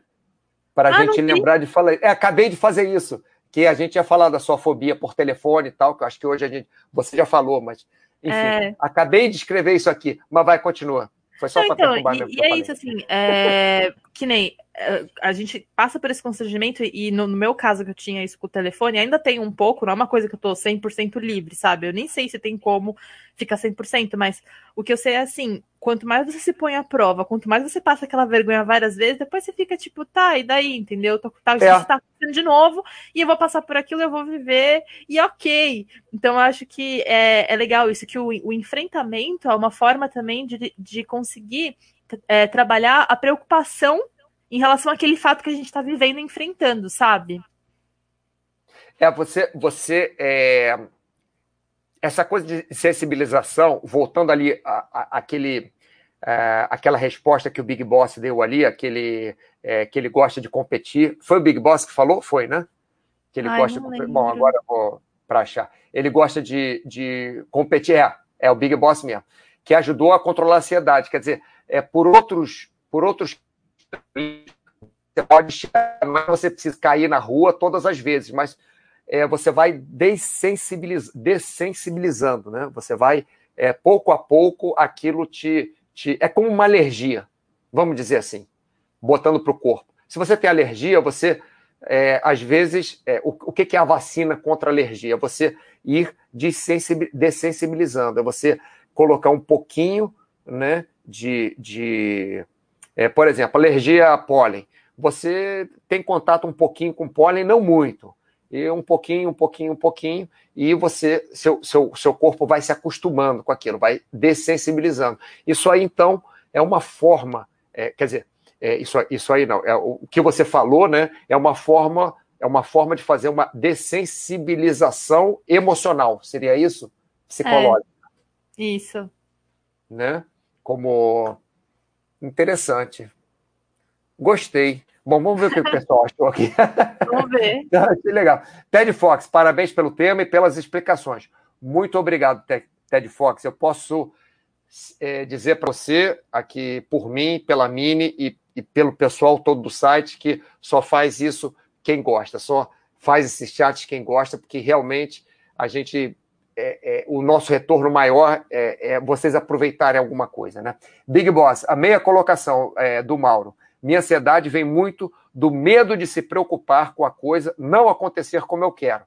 A: Para a ah, gente lembrar de falar. É, acabei de fazer isso. Que a gente ia falar da sua fobia por telefone e tal, que eu acho que hoje a gente. Você já falou, mas. Enfim, é... acabei de escrever isso aqui, mas vai, continua. Foi só para então, perturbar
B: e, e é isso, assim, é, que nem é, a gente passa por esse constrangimento e no, no, meu caso que eu tinha isso com o telefone, ainda tem um pouco, não é uma coisa que eu tô 100% livre, sabe? Eu nem sei se tem como ficar 100%, mas o que eu sei é assim, quanto mais você se põe à prova, quanto mais você passa aquela vergonha várias vezes, depois você fica tipo, tá, e daí, entendeu? Tô, tá, é. tá acontecendo de novo, e eu vou passar por aquilo, eu vou viver, e ok. Então eu acho que é, é legal isso, que o, o enfrentamento é uma forma também de, de conseguir é, trabalhar a preocupação em relação àquele fato que a gente está vivendo e enfrentando, sabe?
A: É, você, você é, essa coisa de sensibilização, voltando ali àquele, é, aquela resposta que o Big Boss deu ali, aquele é, que ele gosta de competir. Foi o Big Boss que falou? Foi, né? Que ele Ai, gosta de competir. Bom, agora eu vou para achar. Ele gosta de, de competir, é, é o Big Boss mesmo, que ajudou a controlar a ansiedade. Quer dizer, é, por outros por outros você pode não é você precisa cair na rua todas as vezes, mas é, você vai dessensibiliz, dessensibilizando, né? Você vai é, pouco a pouco aquilo te, te é como uma alergia, vamos dizer assim, botando para o corpo. Se você tem alergia, você é, às vezes é, o, o que, que é a vacina contra a alergia? É você ir dessensibilizando, é você colocar um pouquinho, né, de, de é, por exemplo, alergia a pólen. Você tem contato um pouquinho com pólen, não muito. E um pouquinho, um pouquinho, um pouquinho, e você, seu, seu, seu corpo vai se acostumando com aquilo, vai dessensibilizando. Isso aí, então, é uma forma, é, quer dizer, é, isso, isso aí não, é, o que você falou, né? É uma forma, é uma forma de fazer uma dessensibilização emocional. Seria isso? Psicológica.
B: É, isso.
A: Né? Como Interessante. Gostei. Bom, vamos ver o que o pessoal achou aqui.
B: Vamos ver.
A: Achei legal. Ted Fox, parabéns pelo tema e pelas explicações. Muito obrigado, Ted Fox. Eu posso é, dizer para você, aqui por mim, pela Mini e, e, pelo pessoal todo do site, que só faz isso quem gosta, só faz esses chats quem gosta, porque realmente a gente é, é, o nosso retorno maior é, é, vocês aproveitarem alguma coisa, né? Big Boss, a meia colocação é, do Mauro. Minha ansiedade vem muito do medo de se preocupar com a coisa não acontecer como eu quero.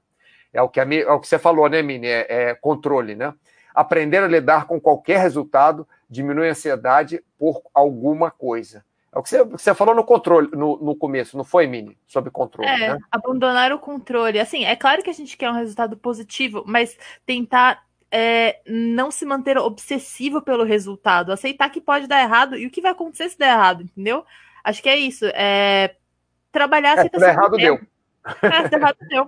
A: É o que, a, é o que você falou, né, Mini? É, é, controle, né? Aprender a lidar com qualquer resultado diminui a ansiedade por alguma coisa. É o que você, você falou no controle, no, no, começo, não foi, Mini? Sobre controle. É,
B: né? abandonar o controle. Assim, é claro que a gente quer um resultado positivo, mas tentar é, não se manter obsessivo pelo resultado. Aceitar que pode dar errado e o que vai acontecer se der errado, entendeu? Acho que é isso. É, trabalhar
A: é, se errado deu.
B: É, se errado deu.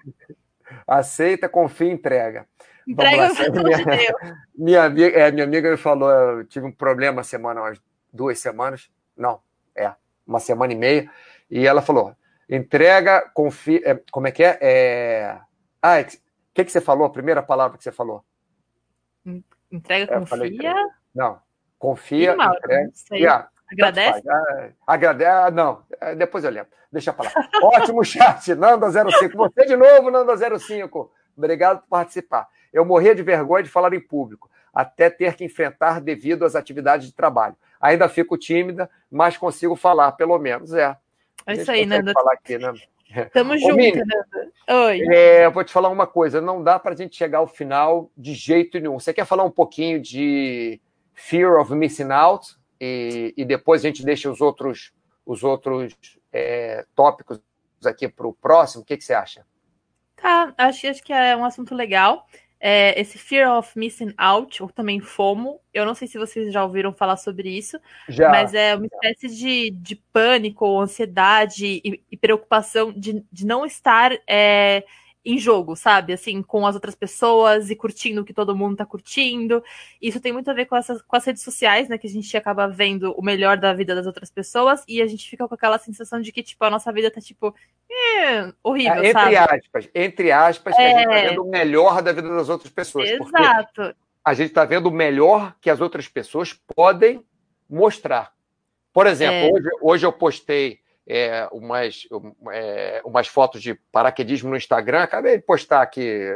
A: Aceita, confia e entrega.
B: Entrega
A: minha, minha, amiga, é, minha amiga me falou, eu tive um problema semana, umas duas semanas, não, é, uma semana e meia, e ela falou, entrega, confia, é, como é que é? é ah, o é, que, que você falou, a primeira palavra que você falou?
B: Entrega, confia? Falei,
A: não, confia,
B: entrega. Yeah, Agradece?
A: Agradece, ah, não, é, depois eu lembro, deixa eu falar. Ótimo chat, Nanda05, você de novo, Nanda05, obrigado por participar. Eu morria de vergonha de falar em público, até ter que enfrentar devido às atividades de trabalho. Ainda fico tímida, mas consigo falar, pelo menos. É,
B: é isso aí, Nanda.
A: Falar aqui, né?
B: Tamo junto, Nanda. Oi.
A: É, eu vou te falar uma coisa: não dá para a gente chegar ao final de jeito nenhum. Você quer falar um pouquinho de Fear of Missing Out? E, e depois a gente deixa os outros, os outros é, tópicos aqui para o próximo. O que, que você acha?
B: Tá, acho, acho que é um assunto legal é, esse Fear of Missing Out, ou também FOMO. Eu não sei se vocês já ouviram falar sobre isso,
A: já,
B: mas é uma espécie de, de pânico, ansiedade e, e preocupação de, de não estar é, em jogo, sabe? Assim, com as outras pessoas e curtindo o que todo mundo tá curtindo. Isso tem muito a ver com, essas, com as redes sociais, né? Que a gente acaba vendo o melhor da vida das outras pessoas e a gente fica com aquela sensação de que, tipo, a nossa vida tá, tipo, é, horrível, é,
A: entre
B: sabe?
A: aspas, entre aspas, que a gente tá é. vendo o melhor da vida das outras pessoas.
B: Exato.
A: A gente tá vendo o melhor que as outras pessoas podem mostrar. Por exemplo, é. hoje, hoje eu postei é, umas, é, umas fotos de paraquedismo no Instagram. Acabei de postar aqui,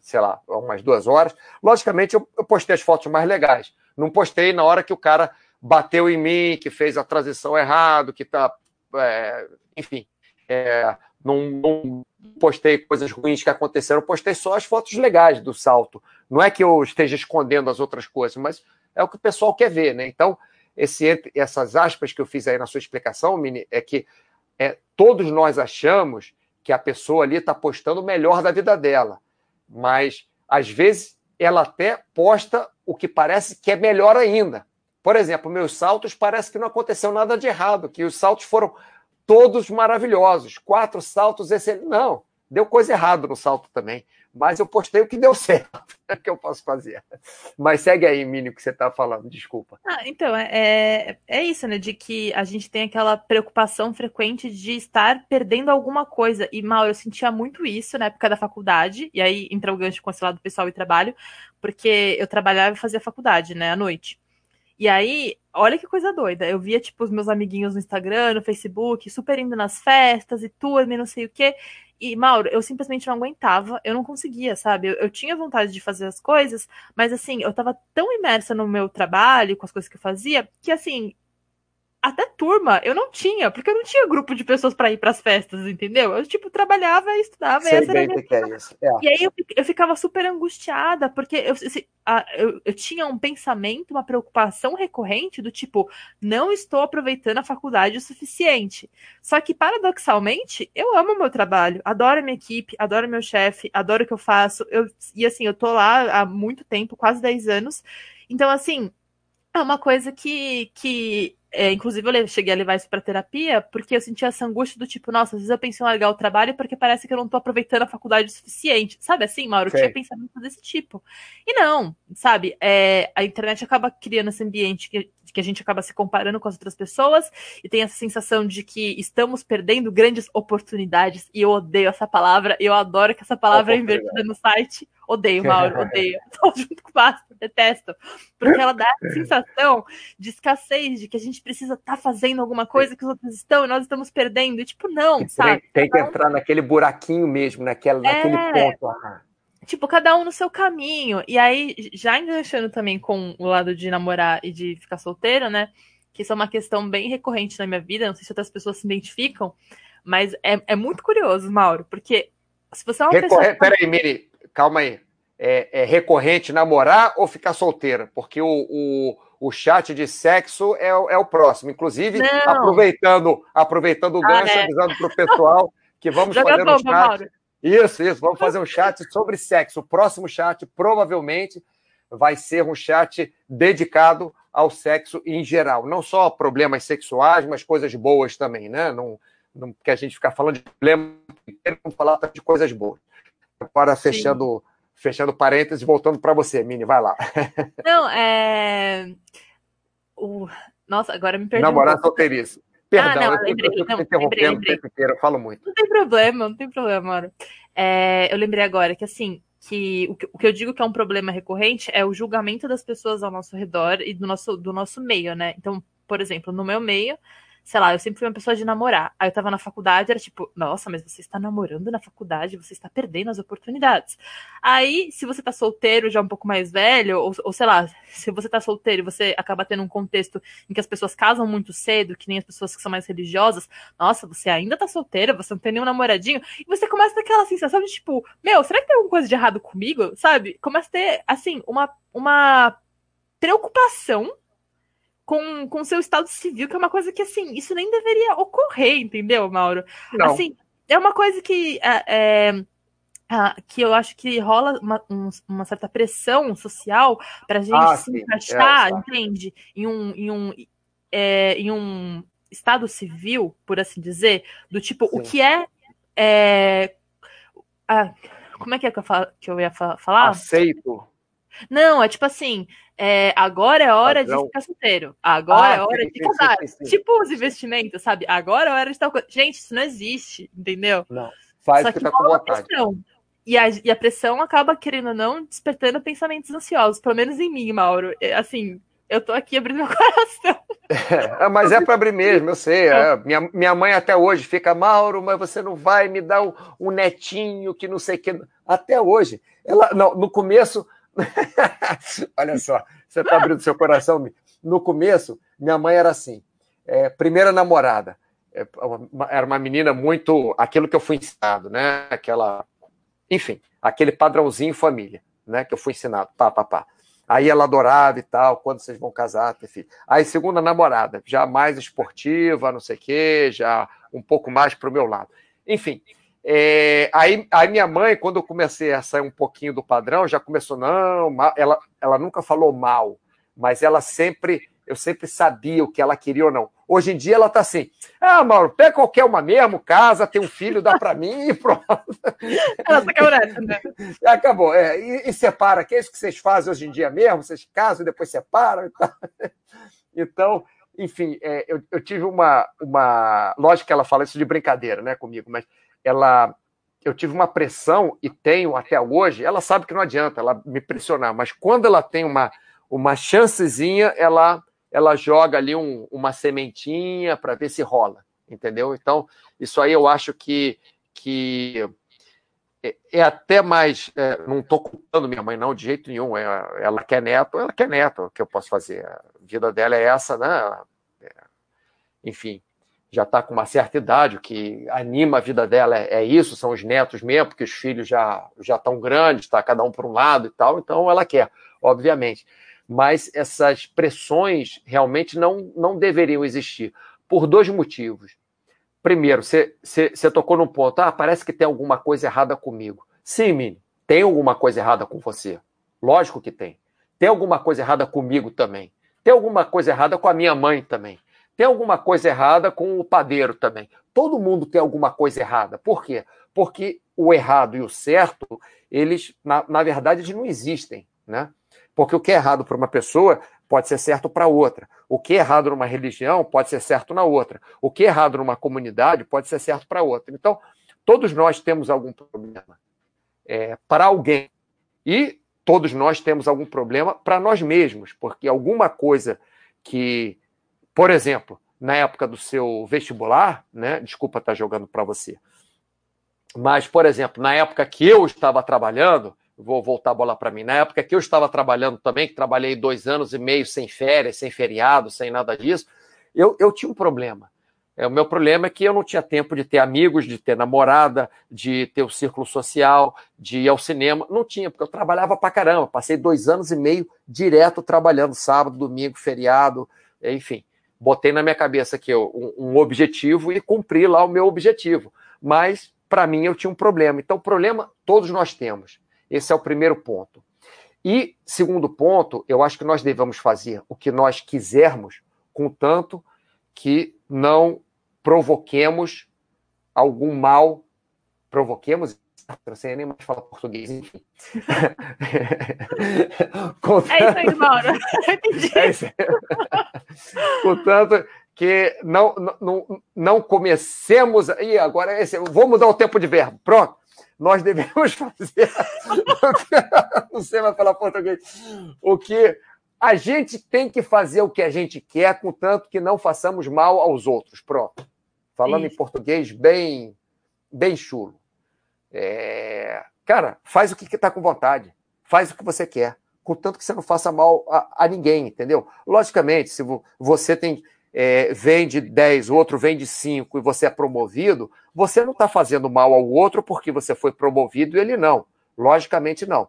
A: sei lá, umas duas horas. Logicamente, eu, eu postei as fotos mais legais. Não postei na hora que o cara bateu em mim, que fez a transição errado, que tá. É, enfim. É, não, não, postei coisas ruins que aconteceram, postei só as fotos legais do salto. Não é que eu esteja escondendo as outras coisas, mas é o que o pessoal quer ver, né? Então, esse, essas aspas que eu fiz aí na sua explicação, Mini, é que é, todos nós achamos que a pessoa ali está postando o melhor da vida dela, mas às vezes ela até posta o que parece que é melhor ainda. Por exemplo, meus saltos parece que não aconteceu nada de errado, que os saltos foram todos maravilhosos, quatro saltos excelentes. Não, deu coisa errada no salto também mas eu postei o que deu certo. O que eu posso fazer? Mas segue aí, Mini, o que você está falando, desculpa.
B: Ah, então, é, é, é isso, né? De que a gente tem aquela preocupação frequente de estar perdendo alguma coisa. E, Mauro, eu sentia muito isso na época da faculdade, e aí entra o gancho com esse lado pessoal e trabalho, porque eu trabalhava e fazia faculdade, né, à noite. E aí, olha que coisa doida. Eu via, tipo, os meus amiguinhos no Instagram, no Facebook, super indo nas festas e turma e não sei o quê. E, Mauro, eu simplesmente não aguentava, eu não conseguia, sabe? Eu, eu, tinha vontade de fazer as coisas, mas assim, eu tava tão imersa no meu trabalho, com as coisas que eu fazia, que assim, até turma eu não tinha, porque eu não tinha grupo de pessoas para ir para as festas, entendeu? Eu, tipo, trabalhava e estudava.
A: Sei bem era que é isso. É.
B: E aí eu, eu ficava super angustiada, porque eu, eu, eu, tinha um pensamento, uma preocupação recorrente do tipo, não estou aproveitando a faculdade o suficiente. Só que, paradoxalmente, eu amo o meu trabalho, adoro a minha equipe, adoro meu chefe, adoro o que eu faço. Eu, e assim, eu tô lá há muito tempo, quase 10 anos. Então, assim, é uma coisa que, que é, inclusive, eu cheguei a levar isso para terapia porque eu sentia essa angústia do tipo, nossa, às vezes eu penso em largar o trabalho porque parece que eu não tô aproveitando a faculdade o suficiente. Sabe assim, Mauro? Eu tinha pensamento desse tipo. E não, sabe? É, a internet acaba criando esse ambiente que, que a gente acaba se comparando com as outras pessoas e tem essa sensação de que estamos perdendo grandes oportunidades. E eu odeio essa palavra, eu adoro que essa palavra é invertida no site. Odeio, Mauro, odeio. Tô junto com o Basta, detesto. Porque ela dá a sensação de escassez, de que a gente precisa estar tá fazendo alguma coisa que os outros estão e nós estamos perdendo. E tipo, não,
A: tem,
B: sabe?
A: Tem que entrar naquele buraquinho mesmo, naquela, é... naquele ponto. Ah.
B: Tipo, cada um no seu caminho. E aí, já enganchando também com o lado de namorar e de ficar solteiro, né? Que isso é uma questão bem recorrente na minha vida, não sei se outras pessoas se identificam, mas é, é muito curioso, Mauro, porque se você é uma
A: Recorre...
B: pessoa.
A: Peraí, Miri, calma aí. É, é, recorrente namorar ou ficar solteira? Porque o, o, o chat de sexo é, é o próximo. Inclusive, não. aproveitando, aproveitando o ah, gancho, né? avisando para o pessoal que vamos Joga fazer um chat. Mauro. Isso, isso, vamos fazer um chat sobre sexo. O próximo chat provavelmente vai ser um chat dedicado ao sexo em geral. Não só problemas sexuais, mas coisas boas também, né? Não, não que a gente ficar falando de problemas, vamos falar de coisas boas. Agora, fechando, fechando parênteses, voltando para você, Mini, vai lá.
B: Não, é. Nossa, agora me perdi.
A: Namorar um solteirice. Perdão, ah, não, eu lembrei, eu interrompendo lembrei, lembrei. eu falo muito.
B: Não tem problema, não tem problema, Mauro. É, eu lembrei agora que, assim, que o, que o que eu digo que é um problema recorrente é o julgamento das pessoas ao nosso redor e do nosso, do nosso meio, né? Então, por exemplo, no meu meio, sei lá, eu sempre fui uma pessoa de namorar. Aí eu tava na faculdade, era tipo, nossa, mas você está namorando na faculdade, você está perdendo as oportunidades. Aí, se você tá solteiro, já um pouco mais velho, ou, ou sei lá, se você tá solteiro e você acaba tendo um contexto em que as pessoas casam muito cedo, que nem as pessoas que são mais religiosas, nossa, você ainda tá solteira, você não tem nenhum namoradinho, e você começa a ter aquela sensação de tipo, meu, será que tem alguma coisa de errado comigo? Sabe? Começa a ter, assim, uma, uma preocupação com, com seu estado civil, que é uma coisa que, assim, isso nem deveria ocorrer, entendeu, Mauro? Não. Assim, é uma coisa que. É, é, que eu acho que rola uma, um, uma certa pressão social para a gente ah, se sim. encaixar, é, entende? Em um, em, um, é, em um estado civil, por assim dizer, do tipo, sim. o que é. é ah, como é que é que eu, falo, que eu ia falar?
A: Aceito.
B: Não, é tipo assim, é, agora é hora Padrão. de ficar solteiro. Agora ah, é hora sim, de casar. Sim, sim, tipo os investimentos, sabe? Agora é hora de tal coisa. Gente, isso não existe, entendeu?
A: Não. Faz o que, que tá com vontade. Pressão.
B: E a, e a pressão acaba, querendo ou não, despertando pensamentos ansiosos. Pelo menos em mim, Mauro. É, assim, eu tô aqui abrindo meu coração.
A: É, mas é para abrir mesmo, eu sei. É. Minha, minha mãe até hoje fica, Mauro, mas você não vai me dar um, um netinho que não sei o que. Até hoje. Ela, não, no começo, Olha só, você está abrindo seu coração. No começo, minha mãe era assim: é, primeira namorada. É, era uma menina muito. aquilo que eu fui ensinado, né? Aquela. Enfim, aquele padrãozinho família, né? Que eu fui ensinado. Pá, pá, pá. Aí ela adorava e tal, quando vocês vão casar, ter filho. Aí, segunda namorada, já mais esportiva, não sei o quê, já um pouco mais para o meu lado. Enfim, é, aí, aí minha mãe, quando eu comecei a sair um pouquinho do padrão, já começou, não, ela, ela nunca falou mal, mas ela sempre, eu sempre sabia o que ela queria ou não. Hoje em dia ela tá assim, ah, Mauro, pega qualquer uma mesmo, casa, tem um filho, dá para mim e pronto.
B: Ela tá quebrada, né?
A: Acabou, é, e, e, separa, que é isso que vocês fazem hoje em dia mesmo, vocês casam e depois separam e tal. Então, enfim, é, eu, eu tive uma, uma. Lógico que ela fala isso de brincadeira, né, comigo, mas ela eu tive uma pressão e tenho até hoje, ela sabe que não adianta ela me pressionar, mas quando ela tem uma, uma chancezinha, ela, ela joga ali um, uma sementinha para ver se rola, entendeu? Então, isso aí eu acho que, que é, é até mais. É, não estou culpando minha mãe, não, de jeito nenhum. É, ela quer neto, ela quer neto, o que eu posso fazer? A vida dela é essa, né? É, enfim, já está com uma certa idade, o que anima a vida dela é, é, isso, são os netos mesmo, porque os filhos já já estão grandes, está cada um por um lado e tal, então ela quer, obviamente. Mas essas pressões realmente não, não deveriam existir, por dois motivos. Primeiro, você, você, tocou num ponto, ah, parece que tem alguma coisa errada comigo. Sim, Mini, tem alguma coisa errada com você. Lógico que tem. Tem alguma coisa errada comigo também. Tem alguma coisa errada com a minha mãe também. Tem alguma coisa errada com o padeiro também. Todo mundo tem alguma coisa errada. Por quê? Porque o errado e o certo, eles, na, na verdade, eles não existem, né? Porque o que é errado para uma pessoa pode ser certo para outra. O que é errado numa religião pode ser certo na outra. O que é errado numa comunidade pode ser certo para outra. Então, todos nós temos algum problema é, para alguém. E todos nós temos algum problema para nós mesmos, porque alguma coisa que por exemplo, na época do seu vestibular, né? Desculpa estar jogando para você. Mas, por exemplo, na época que eu estava trabalhando, vou voltar a bola para mim. Na época que eu estava trabalhando também, que trabalhei dois anos e meio sem férias, sem feriado, sem nada disso, eu, eu tinha um problema. É, o meu problema é que eu não tinha tempo de ter amigos, de ter namorada, de ter o um círculo social, de ir ao cinema. Não tinha, porque eu trabalhava pra caramba. Passei dois anos e meio direto trabalhando, sábado, domingo, feriado, enfim. Botei na minha cabeça aqui um, um objetivo e cumpri lá o meu objetivo. Mas, para mim, eu tinha um problema. Então, problema todos nós temos. Esse é o primeiro ponto. E, segundo ponto, eu acho que nós devemos fazer o que nós quisermos, contanto que não provoquemos algum mal, provoquemos, não sei nem mais falar português, enfim.
B: Contanto... É isso aí, Mauro. É isso aí.
A: Contanto que não, não, não comecemos. E agora, esse, vou mudar o tempo de verbo. Pronto. Nós devemos fazer. não sei mais falar português. O que a gente tem que fazer o que a gente quer, contanto que não façamos mal aos outros. Pronto. Falando Isso. em português bem, bem chulo. É... Cara, faz o que está com vontade. Faz o que você quer. Contanto que você não faça mal a, a ninguém, entendeu? Logicamente, se você tem é, vende 10, o outro vende 5 e você é promovido, você não está fazendo mal ao outro porque você foi promovido e ele não. Logicamente, não.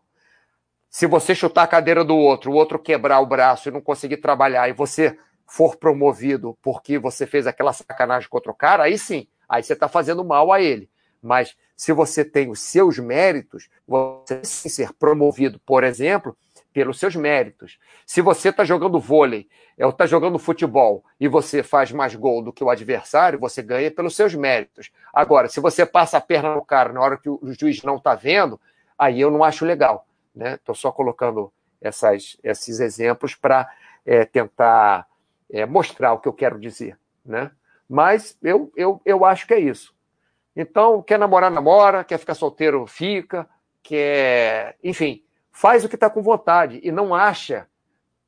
A: Se você chutar a cadeira do outro, o outro quebrar o braço e não conseguir trabalhar, e você for promovido porque você fez aquela sacanagem contra o cara, aí sim, aí você está fazendo mal a ele. Mas se você tem os seus méritos, você tem ser promovido, por exemplo, pelos seus méritos. Se você está jogando vôlei, ou está jogando futebol, e você faz mais gol do que o adversário, você ganha pelos seus méritos. Agora, se você passa a perna no cara na hora que o juiz não está vendo, aí eu não acho legal. Estou né? só colocando essas, esses exemplos para é, tentar é, mostrar o que eu quero dizer. Né? Mas eu, eu, eu acho que é isso. Então, quer namorar, namora, quer ficar solteiro, fica, quer. Enfim, faz o que está com vontade e não acha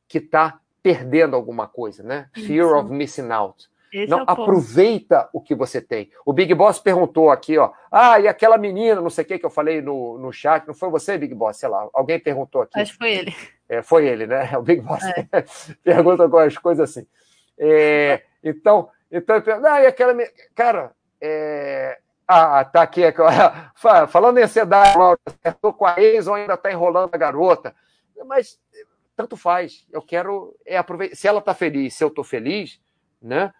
A: que está perdendo alguma coisa, né? Fear of missing out. Esse não, é o aproveita o que você tem. O Big Boss perguntou aqui, ó. Ah, e aquela menina, não sei o que que eu falei no, no chat, não foi você, Big Boss? Sei lá, alguém perguntou aqui.
B: Acho que foi ele.
A: É, foi ele, né? O Big Boss é. pergunta algumas coisas assim. É, então, então, ah, e aquela menina. Cara, é... Ah, tá aqui. Falando em ansiedade, Mauro, acertou com a ex ou ainda tá enrolando a garota. Mas tanto faz. Eu quero é aproveitar. Se ela tá feliz, se eu tô feliz, né?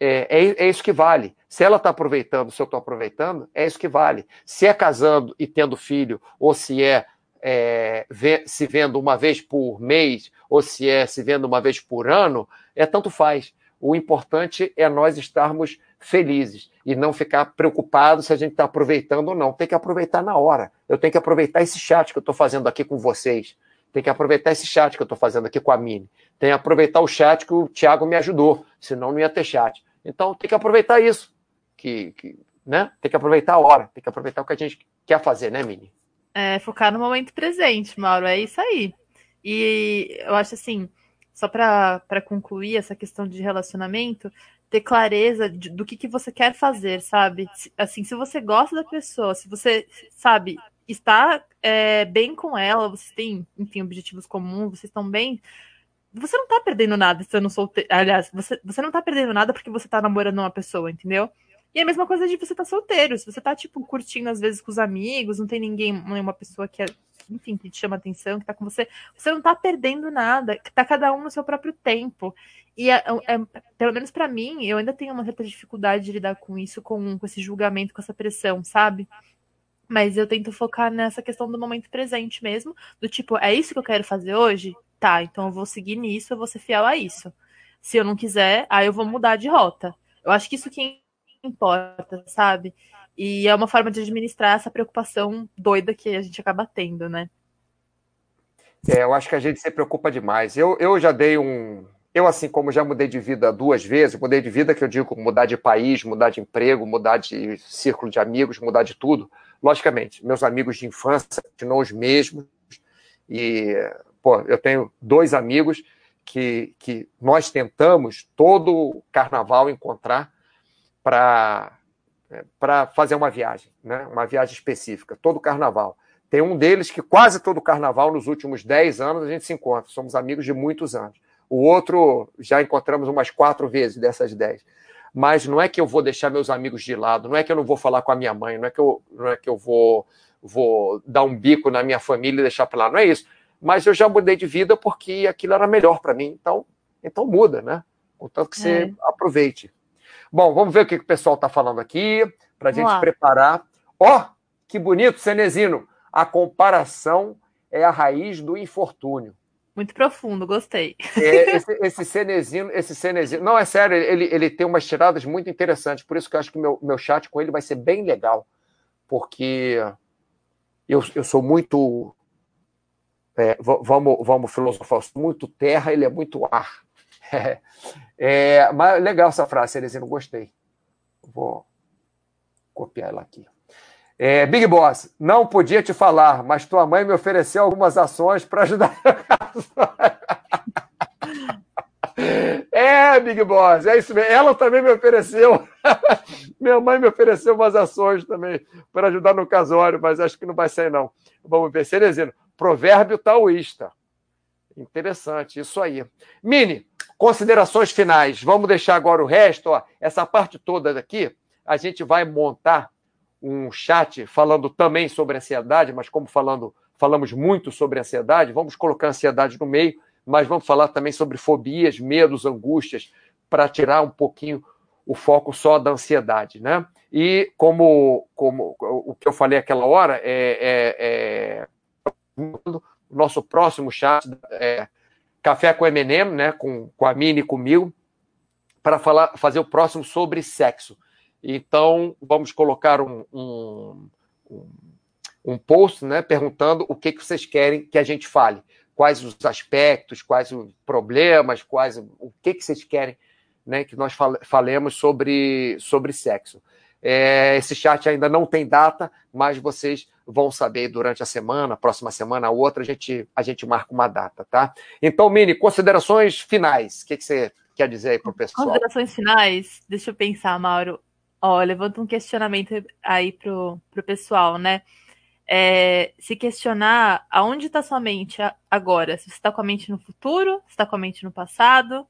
A: é, é, é, isso que vale. Se ela está aproveitando, se eu estou aproveitando, é isso que vale. Se é casando e tendo filho, ou se é, é se vendo uma vez por mês, ou se é se vendo uma vez por ano, é tanto faz. O importante é nós estarmos felizes e não ficar preocupado se a gente está aproveitando ou não. Tem que aproveitar na hora. Eu tenho que aproveitar esse chat que eu estou fazendo aqui com vocês. Tem que aproveitar esse chat que eu estou fazendo aqui com a Mini. Tem que aproveitar o chat que o Thiago me ajudou, senão não ia ter chat. Então tem que aproveitar isso, que, que, né? Tem que aproveitar a hora, tem que aproveitar o que a gente quer fazer, né, Mini?
B: É, focar no momento presente, Mauro, é isso aí. E eu acho assim, só para concluir essa questão de relacionamento, ter clareza de, do que, que você quer fazer, sabe? Assim, se você gosta da pessoa, se você, sabe, está é, bem com ela, vocês têm, enfim, objetivos comuns, vocês estão bem, você não tá perdendo nada estando solteiro. Aliás, você, você não tá perdendo nada porque você tá namorando uma pessoa, entendeu? E é a mesma coisa de você tá solteiro. Se você tá, tipo, curtindo às vezes com os amigos, não tem ninguém, nenhuma pessoa que é, enfim, que te chama atenção, que tá com você, você não tá perdendo nada. Tá cada um no seu próprio tempo. E é, é, é pelo menos para mim, eu ainda tenho uma certa dificuldade de lidar com isso, com, com esse julgamento, com essa pressão, sabe? Mas eu tento focar nessa questão do momento presente mesmo, do tipo, é isso que eu quero fazer hoje? tá, então eu vou seguir nisso, eu vou ser fiel a isso. Se eu não quiser, aí eu vou mudar de rota. Eu acho que isso que importa, sabe? E é uma forma de administrar essa preocupação doida que a gente acaba tendo, né?
A: É, eu acho que a gente se preocupa demais. Eu, eu já dei um. Eu, assim como já mudei de vida duas vezes, mudei de vida que eu digo mudar de país, mudar de emprego, mudar de círculo de amigos, mudar de tudo. Logicamente, meus amigos de infância continuam os mesmos, e pô, eu tenho dois amigos que, que nós tentamos todo carnaval encontrar para para fazer uma viagem, né? uma viagem específica, todo carnaval. Tem um deles que quase todo carnaval, nos últimos 10 anos, a gente se encontra. Somos amigos de muitos anos. O outro já encontramos umas quatro vezes dessas 10. Mas não é que eu vou deixar meus amigos de lado, não é que eu não vou falar com a minha mãe, não é que eu, não é que eu vou, vou dar um bico na minha família e deixar para lá, não é isso. Mas eu já mudei de vida porque aquilo era melhor para mim. Então, então muda, né? Contanto que você é. aproveite. Bom, vamos ver o que o pessoal está falando aqui, para a gente lá. preparar. Ó, oh, que bonito, Cenezino. A comparação é a raiz do infortúnio.
B: Muito profundo, gostei.
A: É, esse, esse Cenezino, esse Cenezino. Não, é sério, ele, ele tem umas tiradas muito interessantes. Por isso que eu acho que meu, meu chat com ele vai ser bem legal. Porque eu, eu sou muito. É, vamos, vamos filosofar, muito terra, ele é muito ar. É, é, mas legal essa frase, Cenezino, gostei. Vou copiar ela aqui. É, Big Boss, não podia te falar, mas tua mãe me ofereceu algumas ações para ajudar É, Big Boss, é isso mesmo. Ela também me ofereceu. Minha mãe me ofereceu umas ações também para ajudar no casório, mas acho que não vai sair, não. Vamos ver. Cerezino, provérbio taoísta. Interessante, isso aí. Mini, considerações finais. Vamos deixar agora o resto, ó, essa parte toda daqui, a gente vai montar um chat falando também sobre ansiedade, mas como falando, falamos muito sobre ansiedade, vamos colocar ansiedade no meio, mas vamos falar também sobre fobias, medos, angústias, para tirar um pouquinho o foco só da ansiedade, né? E como, como o que eu falei aquela hora, é, é, é o nosso próximo chat é Café com Eminem, né? Com, com a Mini e comigo, para falar, fazer o próximo sobre sexo. Então, vamos colocar um, um, um, post né, perguntando o que, que vocês querem que a gente fale. Quais os aspectos, quais os problemas, quais o que, que vocês querem né, que nós falemos sobre, sobre sexo. É, esse chat ainda não tem data, mas vocês vão saber durante a semana, próxima semana, a outra, a gente, a gente marca uma data, tá? Então, Mini, considerações finais. O que, que você quer dizer aí para o pessoal?
B: Considerações finais? Deixa eu pensar, Mauro. Ó, levanta um questionamento aí pro, pro pessoal, né? É, se questionar aonde está sua mente agora. Se você está com a mente no futuro, se está com a mente no passado,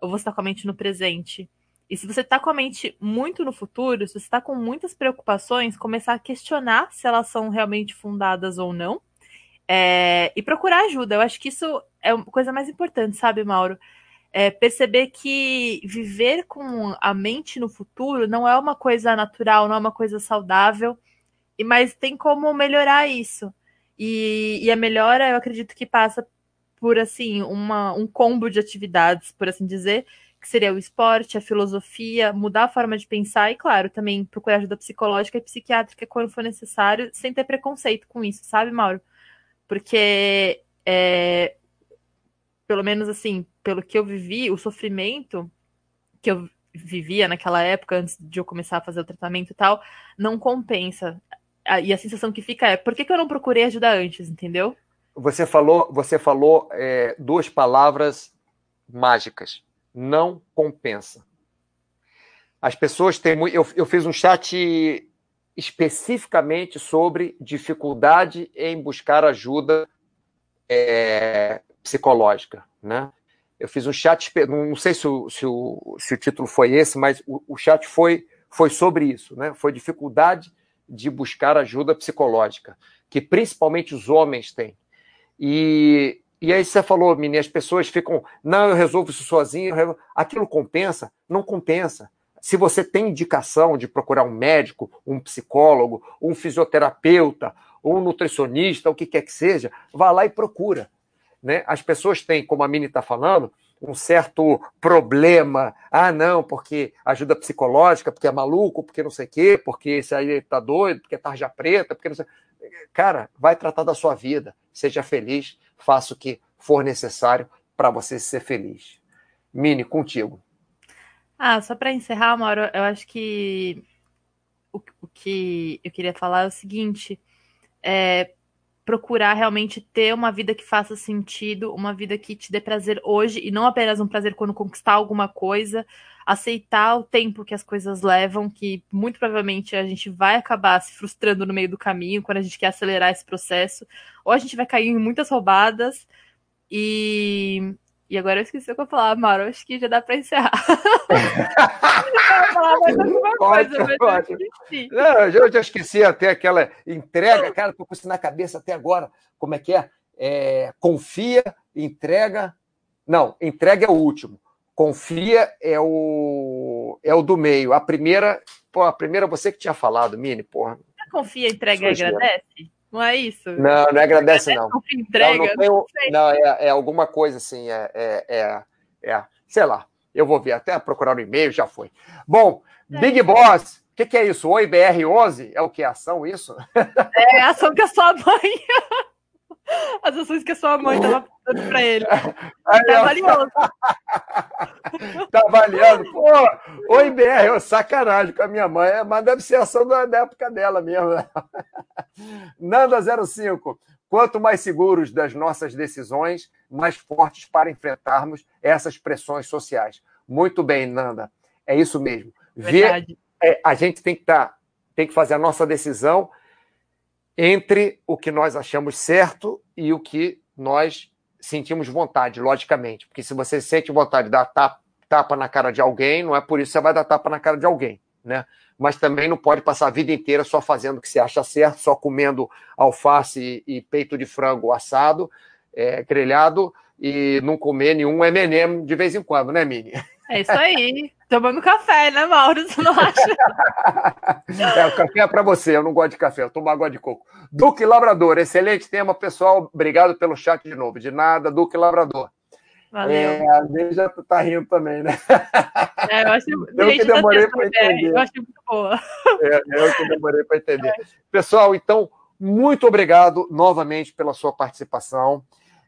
B: ou você está com a mente no presente. E se você está com a mente muito no futuro, se você está com muitas preocupações, começar a questionar se elas são realmente fundadas ou não. É, e procurar ajuda. Eu acho que isso é a coisa mais importante, sabe, Mauro? é, perceber que viver com a mente no futuro não é uma coisa natural, não é uma coisa saudável, e mas tem como melhorar isso. E, e a melhora, eu acredito que passa por assim uma, um combo de atividades, por assim dizer, que seria o esporte, a filosofia, mudar a forma de pensar e, claro, também procurar ajuda psicológica e psiquiátrica quando for necessário, sem ter preconceito com isso, sabe, Mauro? Porque é, pelo menos assim, pelo que eu vivi, o sofrimento que eu vivia naquela época, antes de eu começar a fazer o tratamento e tal, não compensa. E a sensação que fica é, por que, que eu não procurei ajuda antes, entendeu?
A: Você falou, você falou é, duas palavras mágicas. Não compensa. As pessoas têm muito. Eu, eu fiz um chat especificamente sobre dificuldade em buscar ajuda é, psicológica, né? Eu fiz um chat, não sei se o, se o, se o título foi esse, mas o, o chat foi, foi sobre isso, né? Foi dificuldade de buscar ajuda psicológica, que principalmente os homens têm. E, e aí você falou, Mini, as pessoas ficam, não, eu resolvo isso sozinho, aquilo compensa? Não compensa. Se você tem indicação de procurar um médico, um psicólogo, um fisioterapeuta, um nutricionista, o que quer que seja, vá lá e procura né? As pessoas têm, como a Mini está falando, um certo problema. Ah, não, porque ajuda psicológica, porque é maluco, porque não sei o quê, porque esse aí tá doido, porque é tarja preta, porque não sei. Cara, vai tratar da sua vida. Seja feliz, faça o que for necessário para você ser feliz. Mini, contigo.
B: Ah, só para encerrar, Mauro, eu acho que o, o, que eu queria falar é o seguinte: é, procurar realmente ter uma vida que faça sentido, uma vida que te dê prazer hoje e não apenas um prazer quando conquistar alguma coisa, aceitar o tempo que as coisas levam, que muito provavelmente a gente vai acabar se frustrando no meio do caminho quando a gente quer acelerar esse processo, ou a gente vai cair em muitas roubadas e e agora eu esqueci o que eu falar, Mauro. Acho que já dá para encerrar. eu falar mais alguma
A: coisa, mas eu esqueci. Não, eu já esqueci até aquela entrega. Cara, tô com isso na cabeça até agora. Como é que é? é? Confia, entrega. Não, entrega é o último. Confia é o é o do meio. A primeira, pô, a primeira você que tinha falado, Mini, porra.
B: Confia, entrega e agradece? Não é isso?
A: Não, não é agradece, não. Entrega, não, não, não é, é, alguma coisa assim, é, é, é, é, sei lá, eu vou ver, até procurar no e-mail, já foi. Bom, é. Big Boss, o que, que, é isso? Oi, BR11? É o que? Ação isso?
B: É ação que a sua mãe. As ações que a sua mãe estava dando para ele. Aí, tá valioso.
A: tá valendo. Pô, oi, BR, sacanagem com a minha mãe, mas deve ser ação da, época dela mesmo. Nanda05. Quanto mais seguros das nossas decisões, mais fortes para enfrentarmos essas pressões sociais. Muito bem, Nanda. É isso mesmo. Ver, é, a gente tem que, tá, tem que fazer a nossa decisão entre o que nós achamos certo e o que nós sentimos vontade, logicamente. Porque se você sente vontade de dar tapa, na cara de alguém, não é por isso que você vai dar tapa na cara de alguém, né? Mas também não pode passar a vida inteira só fazendo o que você acha certo, só comendo alface e, peito de frango assado, é, grelhado, e não comer nenhum M&M de vez em quando, né, Mini?
B: É isso aí. Tomando café, né, Mauro? Você não acha?
A: é, o café é para você, eu não gosto de café, eu tomo água de coco. Duque Labrador, excelente tema, pessoal. Obrigado pelo chat de novo. De nada, Duque Labrador.
B: Valeu.
A: É, a gente já tá rindo também, né?
B: É, eu acho
A: eu que demorei para entender.
B: Eu acho muito boa.
A: É, eu que demorei para entender. É. Pessoal, então, muito obrigado novamente pela sua participação.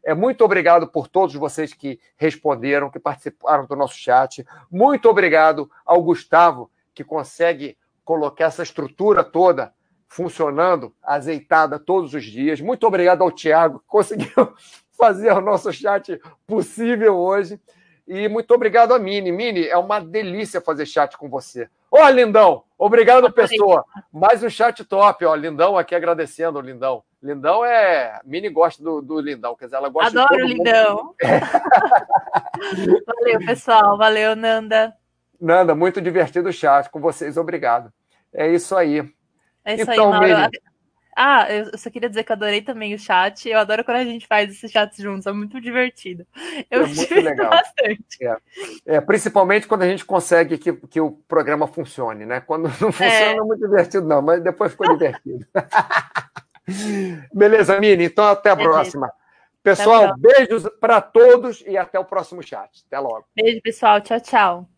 A: É, muito obrigado por todos vocês que responderam, que participaram do nosso chat. Muito obrigado ao Gustavo, que consegue colocar essa estrutura toda funcionando, azeitada todos os dias. Muito obrigado ao Tiago, que conseguiu fazer o nosso chat possível hoje. E muito obrigado a Mini. Mini, é uma delícia fazer chat com você. Ó, Lindão, obrigado, pessoa. Mais um chat top, ó. Lindão aqui agradecendo, Lindão. Lindão é. Mini gosta do, do Lindão, quer dizer, ela gosta
B: Adoro o Lindão. Valeu, pessoal. Valeu, Nanda.
A: Nanda, muito divertido o chat com vocês, obrigado. É isso aí.
B: É isso então, aí, Mauro. Mini... Ah, eu só queria dizer que adorei também o chat. Eu adoro quando a gente faz esses chats juntos, é muito divertido. Eu
A: é muito legal. bastante. É. é. principalmente quando a gente consegue que, que o programa funcione, né? Quando não funciona, é, é muito divertido, não, mas depois ficou divertido. Beleza, Mini? Então até a Beleza. próxima. Pessoal, beijos para todos e até o próximo chat. Até logo.
B: Beijo, pessoal. Tchau, tchau.